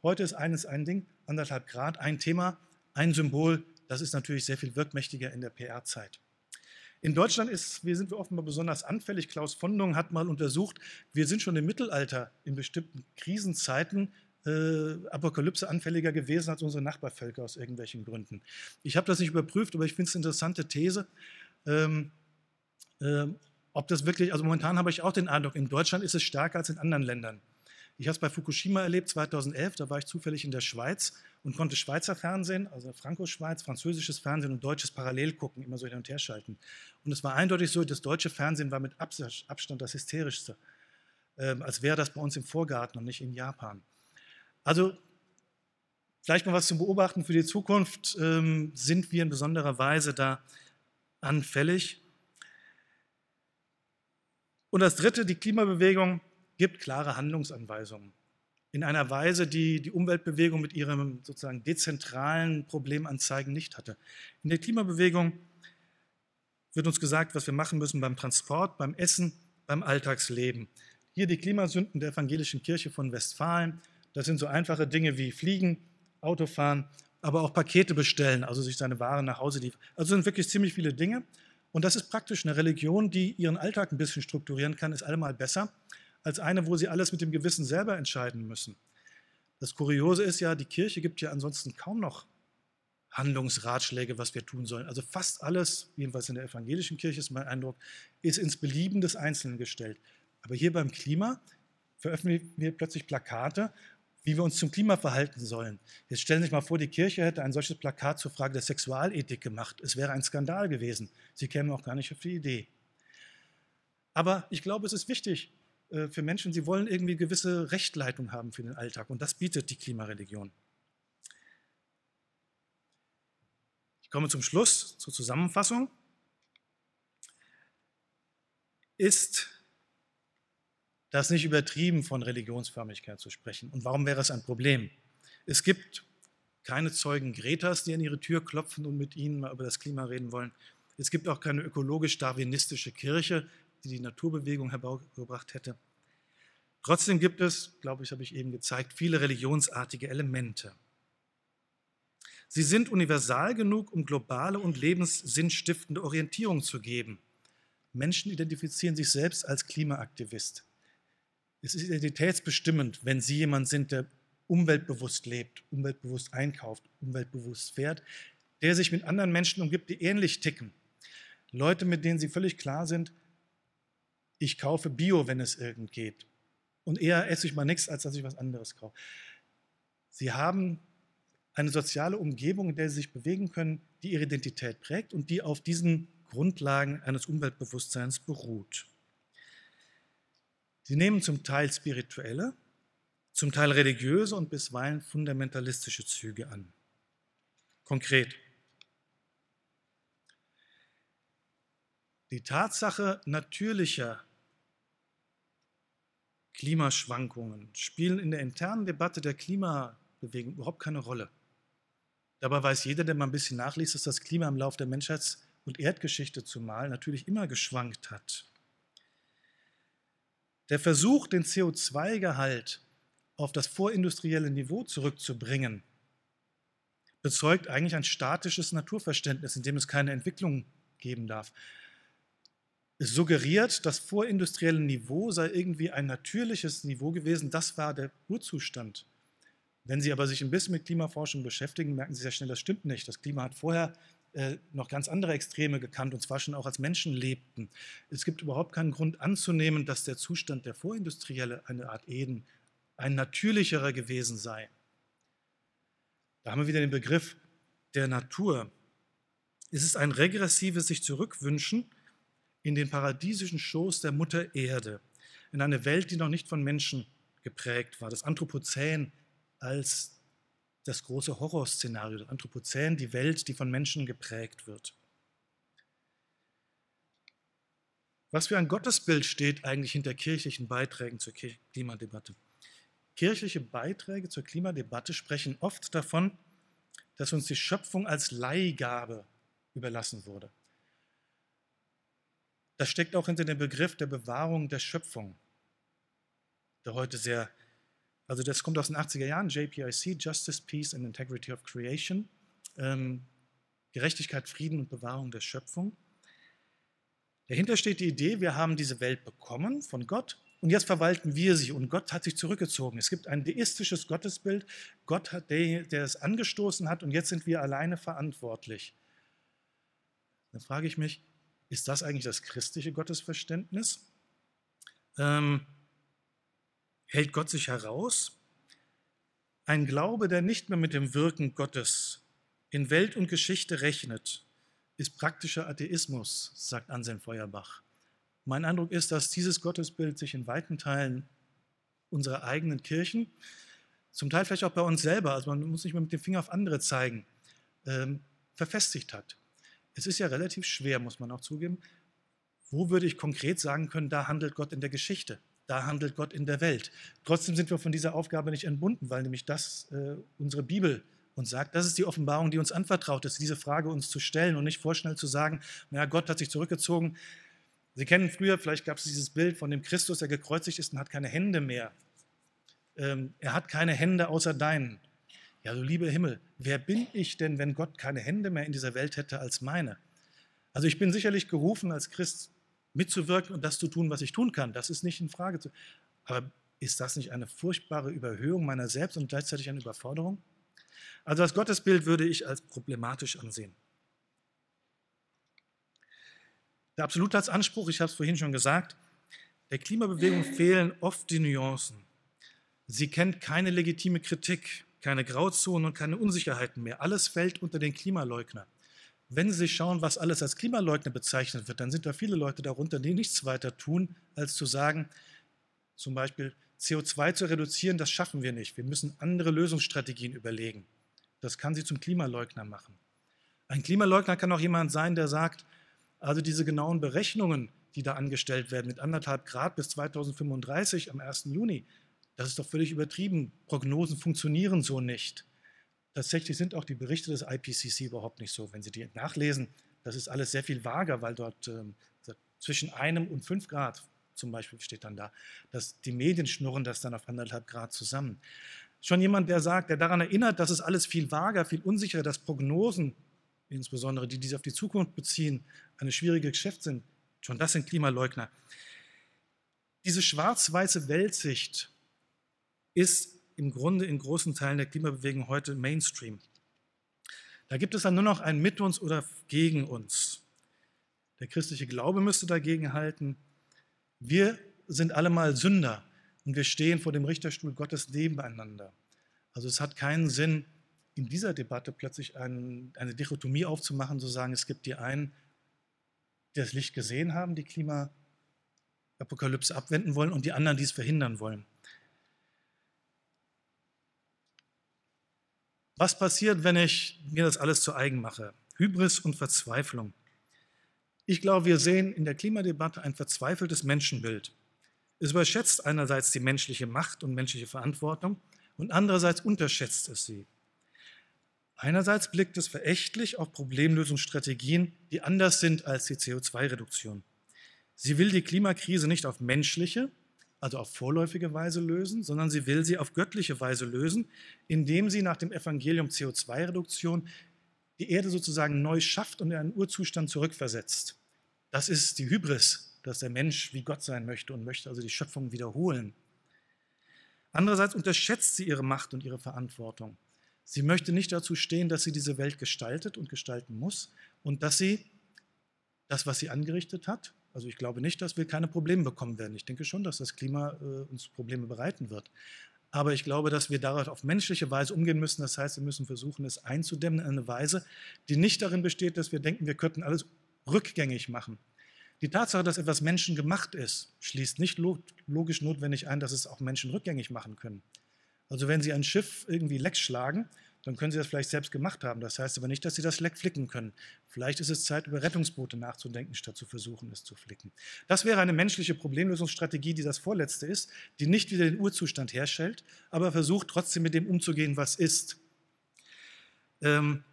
Heute ist eines ein Ding, anderthalb Grad, ein Thema, ein Symbol. Das ist natürlich sehr viel wirkmächtiger in der PR-Zeit. In Deutschland ist, wir sind wir offenbar besonders anfällig. Klaus Fondung hat mal untersucht, wir sind schon im Mittelalter in bestimmten Krisenzeiten äh, Apokalypse anfälliger gewesen als unsere Nachbarvölker aus irgendwelchen Gründen. Ich habe das nicht überprüft, aber ich finde es eine interessante These. Ähm, äh, ob das wirklich, also momentan habe ich auch den Eindruck, in Deutschland ist es stärker als in anderen Ländern. Ich habe es bei Fukushima erlebt, 2011, da war ich zufällig in der Schweiz und konnte Schweizer Fernsehen, also Franco-Schweiz, französisches Fernsehen und deutsches parallel gucken, immer so hin und her schalten. Und es war eindeutig so, das deutsche Fernsehen war mit Abstand das hysterischste, äh, als wäre das bei uns im Vorgarten und nicht in Japan. Also vielleicht mal was zum Beobachten für die Zukunft, ähm, sind wir in besonderer Weise da anfällig. Und das Dritte, die Klimabewegung gibt klare Handlungsanweisungen in einer Weise, die die Umweltbewegung mit ihrem sozusagen dezentralen Problemanzeigen nicht hatte. In der Klimabewegung wird uns gesagt, was wir machen müssen beim Transport, beim Essen, beim Alltagsleben. Hier die Klimasünden der evangelischen Kirche von Westfalen. Das sind so einfache Dinge wie Fliegen, Autofahren, aber auch Pakete bestellen, also sich seine Waren nach Hause liefern. Also sind wirklich ziemlich viele Dinge. Und das ist praktisch eine Religion, die ihren Alltag ein bisschen strukturieren kann, ist allemal besser als eine, wo sie alles mit dem Gewissen selber entscheiden müssen. Das Kuriose ist ja, die Kirche gibt ja ansonsten kaum noch Handlungsratschläge, was wir tun sollen. Also fast alles, jedenfalls in der evangelischen Kirche ist mein Eindruck, ist ins Belieben des Einzelnen gestellt. Aber hier beim Klima veröffentlichen wir plötzlich Plakate, wie wir uns zum Klima verhalten sollen. Jetzt stellen Sie sich mal vor, die Kirche hätte ein solches Plakat zur Frage der Sexualethik gemacht. Es wäre ein Skandal gewesen. Sie kämen auch gar nicht auf die Idee. Aber ich glaube, es ist wichtig äh, für Menschen, sie wollen irgendwie gewisse Rechtleitung haben für den Alltag. Und das bietet die Klimareligion. Ich komme zum Schluss, zur Zusammenfassung. Ist das nicht übertrieben, von Religionsförmigkeit zu sprechen? Und warum wäre es ein Problem? Es gibt keine Zeugen Gretas, die an ihre Tür klopfen und mit ihnen mal über das Klima reden wollen. Es gibt auch keine ökologisch-darwinistische Kirche, die die Naturbewegung hervorgebracht hätte. Trotzdem gibt es, glaube ich, habe ich eben gezeigt, viele religionsartige Elemente. Sie sind universal genug, um globale und lebenssinnstiftende Orientierung zu geben. Menschen identifizieren sich selbst als Klimaaktivist. Es ist identitätsbestimmend, wenn Sie jemand sind, der umweltbewusst lebt, umweltbewusst einkauft, umweltbewusst fährt, der sich mit anderen Menschen umgibt, die ähnlich ticken. Leute, mit denen Sie völlig klar sind, ich kaufe Bio, wenn es irgend geht. Und eher esse ich mal nichts, als dass ich was anderes kaufe. Sie haben eine soziale Umgebung, in der sie sich bewegen können, die ihre Identität prägt und die auf diesen Grundlagen eines Umweltbewusstseins beruht. Sie nehmen zum Teil spirituelle, zum Teil religiöse und bisweilen fundamentalistische Züge an. Konkret. Die Tatsache natürlicher Klimaschwankungen spielen in der internen Debatte der Klimabewegung überhaupt keine Rolle. Dabei weiß jeder, der mal ein bisschen nachliest, dass das Klima im Laufe der Menschheits- und Erdgeschichte zumal natürlich immer geschwankt hat. Der Versuch, den CO2-Gehalt auf das vorindustrielle Niveau zurückzubringen, bezeugt eigentlich ein statisches Naturverständnis, in dem es keine Entwicklung geben darf. Es suggeriert, das vorindustrielle Niveau sei irgendwie ein natürliches Niveau gewesen, das war der Urzustand. Wenn Sie aber sich ein bisschen mit Klimaforschung beschäftigen, merken Sie sehr schnell, das stimmt nicht. Das Klima hat vorher äh, noch ganz andere Extreme gekannt, und zwar schon auch als Menschen lebten. Es gibt überhaupt keinen Grund anzunehmen, dass der Zustand der Vorindustrielle eine Art Eden, ein natürlicherer gewesen sei. Da haben wir wieder den Begriff der Natur. Es ist ein regressives sich zurückwünschen in den paradiesischen Schoß der Mutter Erde, in eine Welt, die noch nicht von Menschen geprägt war. Das Anthropozän als das große Horrorszenario, das Anthropozän, die Welt, die von Menschen geprägt wird. Was für ein Gottesbild steht eigentlich hinter kirchlichen Beiträgen zur Klimadebatte? Kirchliche Beiträge zur Klimadebatte sprechen oft davon, dass uns die Schöpfung als Leihgabe überlassen wurde. Das steckt auch hinter dem Begriff der Bewahrung der Schöpfung, der heute sehr also das kommt aus den 80er Jahren, JPIC, Justice, Peace and Integrity of Creation, ähm, Gerechtigkeit, Frieden und Bewahrung der Schöpfung. Dahinter steht die Idee, wir haben diese Welt bekommen von Gott und jetzt verwalten wir sie und Gott hat sich zurückgezogen. Es gibt ein deistisches Gottesbild, Gott hat der, der es angestoßen hat und jetzt sind wir alleine verantwortlich. Dann frage ich mich, ist das eigentlich das christliche Gottesverständnis? Ähm, Hält Gott sich heraus? Ein Glaube, der nicht mehr mit dem Wirken Gottes in Welt und Geschichte rechnet, ist praktischer Atheismus, sagt Anselm Feuerbach. Mein Eindruck ist, dass dieses Gottesbild sich in weiten Teilen unserer eigenen Kirchen, zum Teil vielleicht auch bei uns selber, also man muss nicht mehr mit dem Finger auf andere zeigen, ähm, verfestigt hat. Es ist ja relativ schwer, muss man auch zugeben. Wo würde ich konkret sagen können, da handelt Gott in der Geschichte? Da handelt Gott in der Welt. Trotzdem sind wir von dieser Aufgabe nicht entbunden, weil nämlich das äh, unsere Bibel uns sagt. Das ist die Offenbarung, die uns anvertraut ist, diese Frage uns zu stellen und nicht vorschnell zu sagen, naja, Gott hat sich zurückgezogen. Sie kennen früher, vielleicht gab es dieses Bild von dem Christus, der gekreuzigt ist und hat keine Hände mehr. Ähm, er hat keine Hände außer deinen. Ja, du lieber Himmel, wer bin ich denn, wenn Gott keine Hände mehr in dieser Welt hätte als meine? Also ich bin sicherlich gerufen, als Christ mitzuwirken und das zu tun, was ich tun kann. Das ist nicht in Frage zu. Aber ist das nicht eine furchtbare Überhöhung meiner selbst und gleichzeitig eine Überforderung? Also das Gottesbild würde ich als problematisch ansehen. Der Absolutheitsanspruch, ich habe es vorhin schon gesagt, der Klimabewegung fehlen oft die Nuancen. Sie kennt keine legitime Kritik, keine Grauzonen und keine Unsicherheiten mehr. Alles fällt unter den Klimaleugner. Wenn Sie sich schauen, was alles als Klimaleugner bezeichnet wird, dann sind da viele Leute darunter, die nichts weiter tun, als zu sagen, zum Beispiel CO2 zu reduzieren, das schaffen wir nicht. Wir müssen andere Lösungsstrategien überlegen. Das kann Sie zum Klimaleugner machen. Ein Klimaleugner kann auch jemand sein, der sagt, also diese genauen Berechnungen, die da angestellt werden mit anderthalb Grad bis 2035 am 1. Juni, das ist doch völlig übertrieben. Prognosen funktionieren so nicht. Tatsächlich sind auch die Berichte des IPCC überhaupt nicht so. Wenn Sie die nachlesen, das ist alles sehr viel vager, weil dort äh, zwischen einem und fünf Grad zum Beispiel steht dann da, dass die Medien schnurren das dann auf anderthalb Grad zusammen. Schon jemand, der sagt, der daran erinnert, dass es alles viel vager, viel unsicherer, dass Prognosen, insbesondere die, die sich auf die Zukunft beziehen, eine schwierige Geschäft sind, schon das sind Klimaleugner. Diese schwarz-weiße Weltsicht ist im Grunde in großen Teilen der Klimabewegung heute Mainstream. Da gibt es dann nur noch ein mit uns oder gegen uns. Der christliche Glaube müsste dagegen halten. Wir sind alle mal Sünder und wir stehen vor dem Richterstuhl Gottes nebeneinander. Also es hat keinen Sinn, in dieser Debatte plötzlich ein, eine Dichotomie aufzumachen, zu sagen, es gibt die einen, die das Licht gesehen haben, die Klimaapokalypse abwenden wollen, und die anderen, die es verhindern wollen. Was passiert, wenn ich mir das alles zu eigen mache? Hybris und Verzweiflung. Ich glaube, wir sehen in der Klimadebatte ein verzweifeltes Menschenbild. Es überschätzt einerseits die menschliche Macht und menschliche Verantwortung und andererseits unterschätzt es sie. Einerseits blickt es verächtlich auf Problemlösungsstrategien, die anders sind als die CO2-Reduktion. Sie will die Klimakrise nicht auf menschliche, also auf vorläufige Weise lösen, sondern sie will sie auf göttliche Weise lösen, indem sie nach dem Evangelium CO2-Reduktion die Erde sozusagen neu schafft und in einen Urzustand zurückversetzt. Das ist die Hybris, dass der Mensch wie Gott sein möchte und möchte also die Schöpfung wiederholen. Andererseits unterschätzt sie ihre Macht und ihre Verantwortung. Sie möchte nicht dazu stehen, dass sie diese Welt gestaltet und gestalten muss und dass sie das, was sie angerichtet hat, also ich glaube nicht, dass wir keine Probleme bekommen werden. Ich denke schon, dass das Klima äh, uns Probleme bereiten wird. Aber ich glaube, dass wir darauf auf menschliche Weise umgehen müssen. Das heißt, wir müssen versuchen, es einzudämmen in eine Weise, die nicht darin besteht, dass wir denken, wir könnten alles rückgängig machen. Die Tatsache, dass etwas menschengemacht ist, schließt nicht logisch notwendig ein, dass es auch Menschen rückgängig machen können. Also wenn Sie ein Schiff irgendwie leck schlagen, dann können Sie das vielleicht selbst gemacht haben. Das heißt aber nicht, dass Sie das Leck flicken können. Vielleicht ist es Zeit, über Rettungsboote nachzudenken, statt zu versuchen, es zu flicken. Das wäre eine menschliche Problemlösungsstrategie, die das Vorletzte ist, die nicht wieder den Urzustand herstellt, aber versucht trotzdem mit dem umzugehen, was ist. Ähm,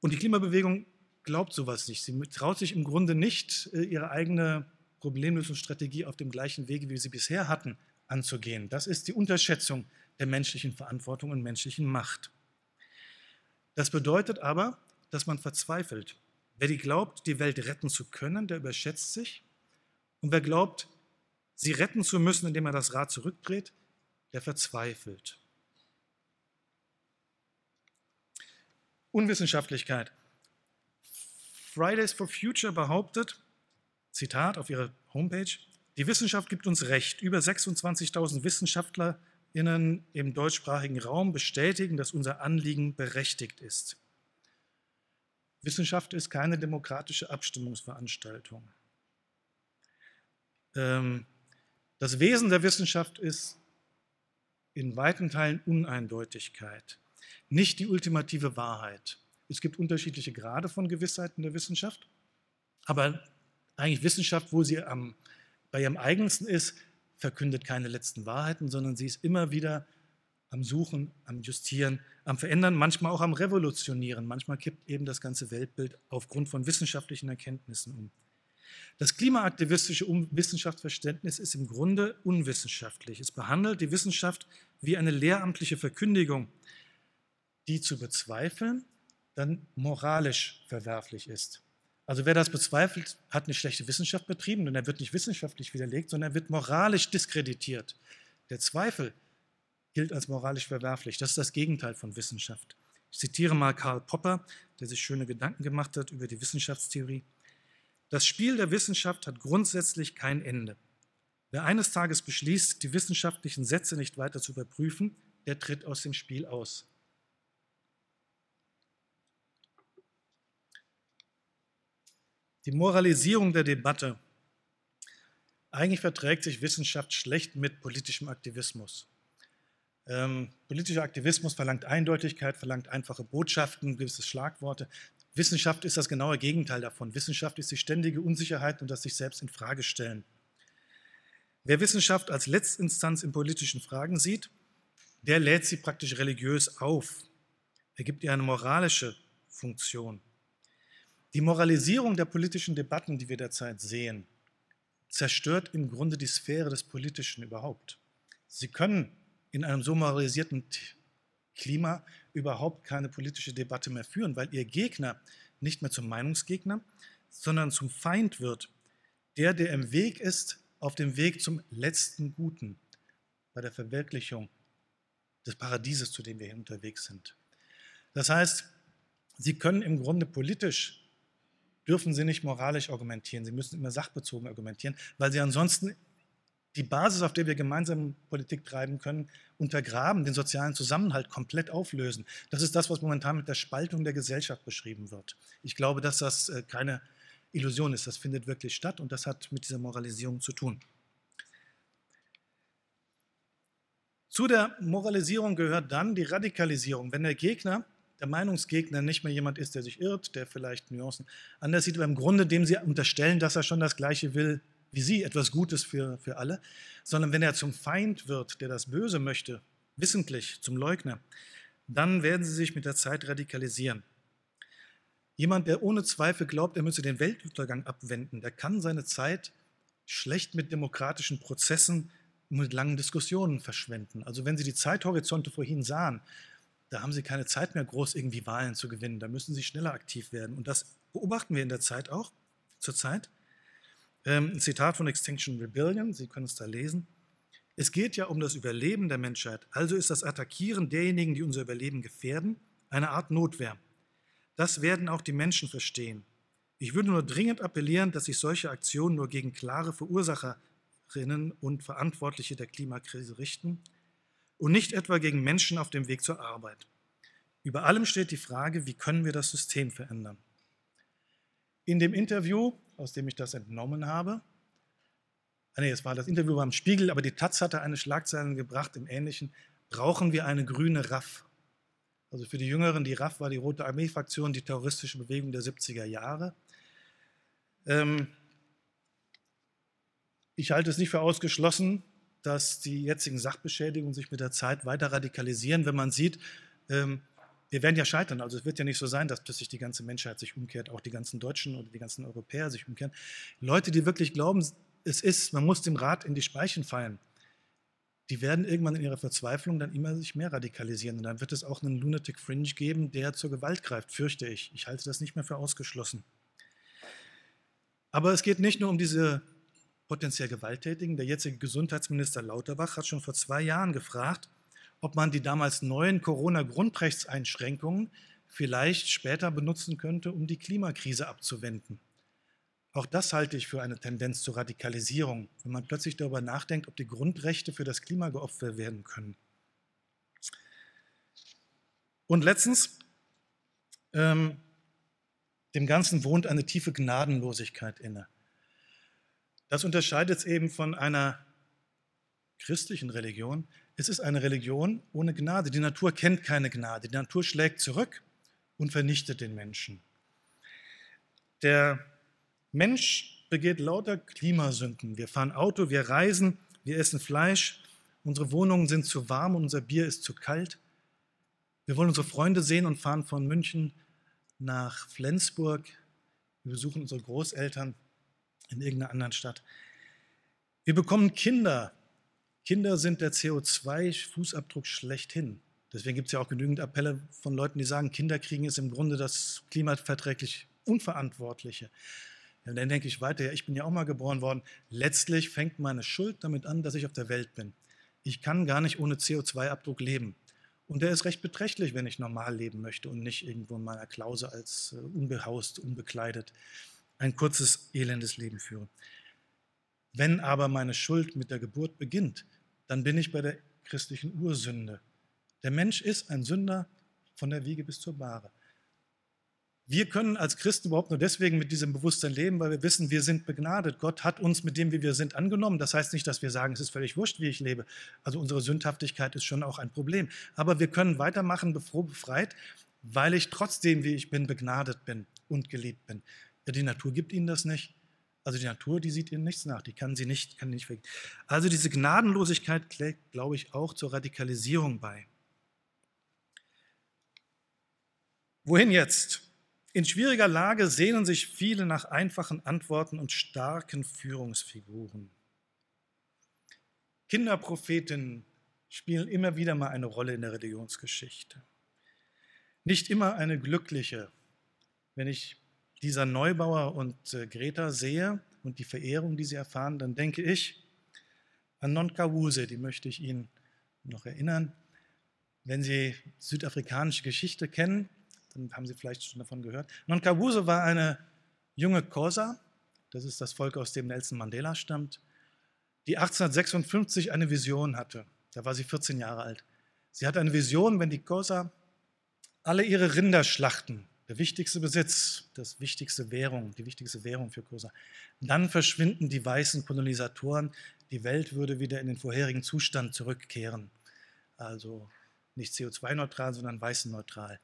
und die Klimabewegung glaubt sowas nicht. Sie traut sich im Grunde nicht, äh, ihre eigene Problemlösungsstrategie auf dem gleichen Wege, wie sie bisher hatten, anzugehen. Das ist die Unterschätzung der menschlichen Verantwortung und menschlichen Macht. Das bedeutet aber, dass man verzweifelt. Wer die glaubt, die Welt retten zu können, der überschätzt sich. Und wer glaubt, sie retten zu müssen, indem er das Rad zurückdreht, der verzweifelt. Unwissenschaftlichkeit. Fridays for Future behauptet, Zitat auf ihrer Homepage, die Wissenschaft gibt uns recht. Über 26.000 Wissenschaftler Innen im deutschsprachigen Raum bestätigen, dass unser Anliegen berechtigt ist. Wissenschaft ist keine demokratische Abstimmungsveranstaltung. Ähm, das Wesen der Wissenschaft ist in weiten Teilen Uneindeutigkeit, nicht die ultimative Wahrheit. Es gibt unterschiedliche Grade von Gewissheit in der Wissenschaft, aber eigentlich Wissenschaft, wo sie am, bei ihrem eigensten ist, verkündet keine letzten Wahrheiten, sondern sie ist immer wieder am Suchen, am Justieren, am Verändern, manchmal auch am Revolutionieren. Manchmal kippt eben das ganze Weltbild aufgrund von wissenschaftlichen Erkenntnissen um. Das klimaaktivistische Wissenschaftsverständnis ist im Grunde unwissenschaftlich. Es behandelt die Wissenschaft wie eine lehramtliche Verkündigung, die zu bezweifeln dann moralisch verwerflich ist. Also wer das bezweifelt, hat eine schlechte Wissenschaft betrieben und er wird nicht wissenschaftlich widerlegt, sondern er wird moralisch diskreditiert. Der Zweifel gilt als moralisch verwerflich. Das ist das Gegenteil von Wissenschaft. Ich zitiere mal Karl Popper, der sich schöne Gedanken gemacht hat über die Wissenschaftstheorie. Das Spiel der Wissenschaft hat grundsätzlich kein Ende. Wer eines Tages beschließt, die wissenschaftlichen Sätze nicht weiter zu überprüfen, der tritt aus dem Spiel aus. Die Moralisierung der Debatte. Eigentlich verträgt sich Wissenschaft schlecht mit politischem Aktivismus. Ähm, politischer Aktivismus verlangt Eindeutigkeit, verlangt einfache Botschaften, gewisse Schlagworte. Wissenschaft ist das genaue Gegenteil davon. Wissenschaft ist die ständige Unsicherheit und das sich selbst in Frage stellen. Wer Wissenschaft als Letztinstanz in politischen Fragen sieht, der lädt sie praktisch religiös auf. Er gibt ihr eine moralische Funktion. Die Moralisierung der politischen Debatten, die wir derzeit sehen, zerstört im Grunde die Sphäre des Politischen überhaupt. Sie können in einem so moralisierten Klima überhaupt keine politische Debatte mehr führen, weil ihr Gegner nicht mehr zum Meinungsgegner, sondern zum Feind wird, der, der im Weg ist, auf dem Weg zum letzten Guten, bei der Verwirklichung des Paradieses, zu dem wir hier unterwegs sind. Das heißt, Sie können im Grunde politisch, dürfen Sie nicht moralisch argumentieren, Sie müssen immer sachbezogen argumentieren, weil Sie ansonsten die Basis, auf der wir gemeinsam Politik treiben können, untergraben, den sozialen Zusammenhalt komplett auflösen. Das ist das, was momentan mit der Spaltung der Gesellschaft beschrieben wird. Ich glaube, dass das äh, keine Illusion ist. Das findet wirklich statt und das hat mit dieser Moralisierung zu tun. Zu der Moralisierung gehört dann die Radikalisierung. Wenn der Gegner, der Meinungsgegner, nicht mehr jemand ist, der sich irrt, der vielleicht Nuancen anders sieht, aber im Grunde dem sie unterstellen, dass er schon das Gleiche will wie sie, etwas Gutes für, für alle, sondern wenn er zum Feind wird, der das Böse möchte, wissentlich zum Leugner, dann werden sie sich mit der Zeit radikalisieren. Jemand, der ohne Zweifel glaubt, er müsse den Weltuntergang abwenden, der kann seine Zeit schlecht mit demokratischen Prozessen mit langen Diskussionen verschwenden. Also wenn Sie die Zeithorizonte vorhin sahen, da haben Sie keine Zeit mehr, groß irgendwie Wahlen zu gewinnen. Da müssen Sie schneller aktiv werden. Und das beobachten wir in der Zeit auch, zurzeit. Ähm, ein Zitat von Extinction Rebellion, Sie können es da lesen. Es geht ja um das Überleben der Menschheit. Also ist das Attackieren derjenigen, die unser Überleben gefährden, eine Art Notwehr. Das werden auch die Menschen verstehen. Ich würde nur dringend appellieren, dass sich solche Aktionen nur gegen klare Verursacherinnen und Verantwortliche der Klimakrise richten und nicht etwa gegen Menschen auf dem Weg zur Arbeit. Über allem steht die Frage, wie können wir das System verändern. In dem Interview, aus dem ich das entnommen habe, ah nee, es war das Interview beim Spiegel, aber die Taz hatte eine Schlagzeile gebracht im Ähnlichen, brauchen wir eine grüne RAF. Also für die Jüngeren, die RAF war die Rote Armee-Fraktion, die terroristische Bewegung der 70er Jahre. Ähm, ich halte es nicht für ausgeschlossen, dass die jetzigen Sachbeschädigungen sich mit der Zeit weiter radikalisieren, wenn man sieht, ähm, wir werden ja scheitern. Also es wird ja nicht so sein, dass plötzlich die ganze Menschheit sich umkehrt, auch die ganzen Deutschen oder die ganzen Europäer sich umkehren. Leute, die wirklich glauben, es ist, man muss dem Rat in die Speichen fallen, die werden irgendwann in ihrer Verzweiflung dann immer sich mehr radikalisieren. Und dann wird es auch einen Lunatic Fringe geben, der zur Gewalt greift, fürchte ich. Ich halte das nicht mehr für ausgeschlossen. Aber es geht nicht nur um diese potenziell Gewalttätigen. Der jetzige Gesundheitsminister Lauterbach hat schon vor zwei Jahren gefragt, ob man die damals neuen Corona-Grundrechtseinschränkungen vielleicht später benutzen könnte, um die Klimakrise abzuwenden. Auch das halte ich für eine Tendenz zur Radikalisierung, wenn man plötzlich darüber nachdenkt, ob die Grundrechte für das Klima geopfert werden können. Und letztens, ähm, dem Ganzen wohnt eine tiefe Gnadenlosigkeit inne. Das unterscheidet es eben von einer christlichen Religion. Es ist eine Religion ohne Gnade. Die Natur kennt keine Gnade. Die Natur schlägt zurück und vernichtet den Menschen. Der Mensch begeht lauter Klimasünden. Wir fahren Auto, wir reisen, wir essen Fleisch, unsere Wohnungen sind zu warm und unser Bier ist zu kalt. Wir wollen unsere Freunde sehen und fahren von München nach Flensburg. Wir besuchen unsere Großeltern in irgendeiner anderen Stadt. Wir bekommen Kinder. Kinder sind der CO2-Fußabdruck schlechthin. Deswegen gibt es ja auch genügend Appelle von Leuten, die sagen, Kinder kriegen ist im Grunde das klimaverträglich Unverantwortliche. Ja, dann denke ich weiter, ja, ich bin ja auch mal geboren worden. Letztlich fängt meine Schuld damit an, dass ich auf der Welt bin. Ich kann gar nicht ohne CO2-Abdruck leben. Und der ist recht beträchtlich, wenn ich normal leben möchte und nicht irgendwo in meiner Klause als äh, unbehaust, unbekleidet ein kurzes, elendes Leben führe. Wenn aber meine Schuld mit der Geburt beginnt, dann bin ich bei der christlichen Ursünde. Der Mensch ist ein Sünder von der Wiege bis zur Bahre. Wir können als Christen überhaupt nur deswegen mit diesem Bewusstsein leben, weil wir wissen, wir sind begnadet. Gott hat uns mit dem, wie wir sind, angenommen. Das heißt nicht, dass wir sagen, es ist völlig wurscht, wie ich lebe. Also unsere Sündhaftigkeit ist schon auch ein Problem. Aber wir können weitermachen, befreit, weil ich trotzdem, wie ich bin, begnadet bin und geliebt bin. Ja, die Natur gibt ihnen das nicht. Also die Natur, die sieht ihnen nichts nach, die kann sie nicht, kann nicht weg. Also diese Gnadenlosigkeit trägt, glaube ich, auch zur Radikalisierung bei. Wohin jetzt? In schwieriger Lage sehnen sich viele nach einfachen Antworten und starken Führungsfiguren. Kinderprophetinnen spielen immer wieder mal eine Rolle in der Religionsgeschichte. Nicht immer eine glückliche. Wenn ich dieser Neubauer und äh, Greta sehe und die Verehrung, die sie erfahren, dann denke ich an Nonkawuse, die möchte ich Ihnen noch erinnern. Wenn Sie südafrikanische Geschichte kennen, dann haben Sie vielleicht schon davon gehört. Nonkawuse war eine junge Kosa, das ist das Volk, aus dem Nelson Mandela stammt, die 1856 eine Vision hatte. Da war sie 14 Jahre alt. Sie hatte eine Vision, wenn die Kosa alle ihre Rinder schlachten, der wichtigste Besitz, das wichtigste Währung, die wichtigste Währung für Kosa, dann verschwinden die weißen Kolonisatoren, die Welt würde wieder in den vorherigen Zustand zurückkehren. Also nicht CO2-neutral, sondern weißenneutral.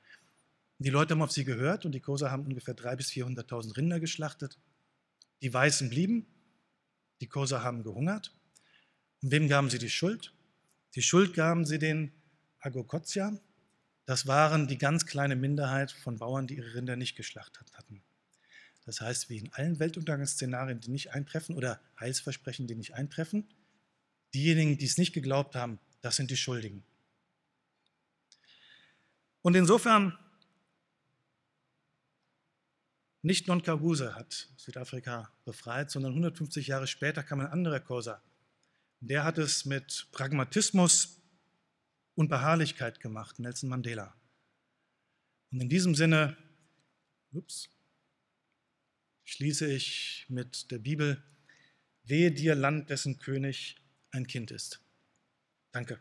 Die Leute haben auf sie gehört und die Kosa haben ungefähr 300.000 bis 400.000 Rinder geschlachtet. Die Weißen blieben, die Kosa haben gehungert. Und wem gaben sie die Schuld? Die Schuld gaben sie den Agokotsia. Das waren die ganz kleine Minderheit von Bauern, die ihre Rinder nicht geschlachtet hatten. Das heißt, wie in allen Weltuntergangsszenarien, die nicht eintreffen oder Heilsversprechen, die nicht eintreffen, diejenigen, die es nicht geglaubt haben, das sind die Schuldigen. Und insofern nicht Nonkawuse hat Südafrika befreit, sondern 150 Jahre später kam ein anderer Kosa. Der hat es mit Pragmatismus und Beharrlichkeit gemacht, Nelson Mandela. Und in diesem Sinne ups, schließe ich mit der Bibel, wehe dir Land, dessen König ein Kind ist. Danke.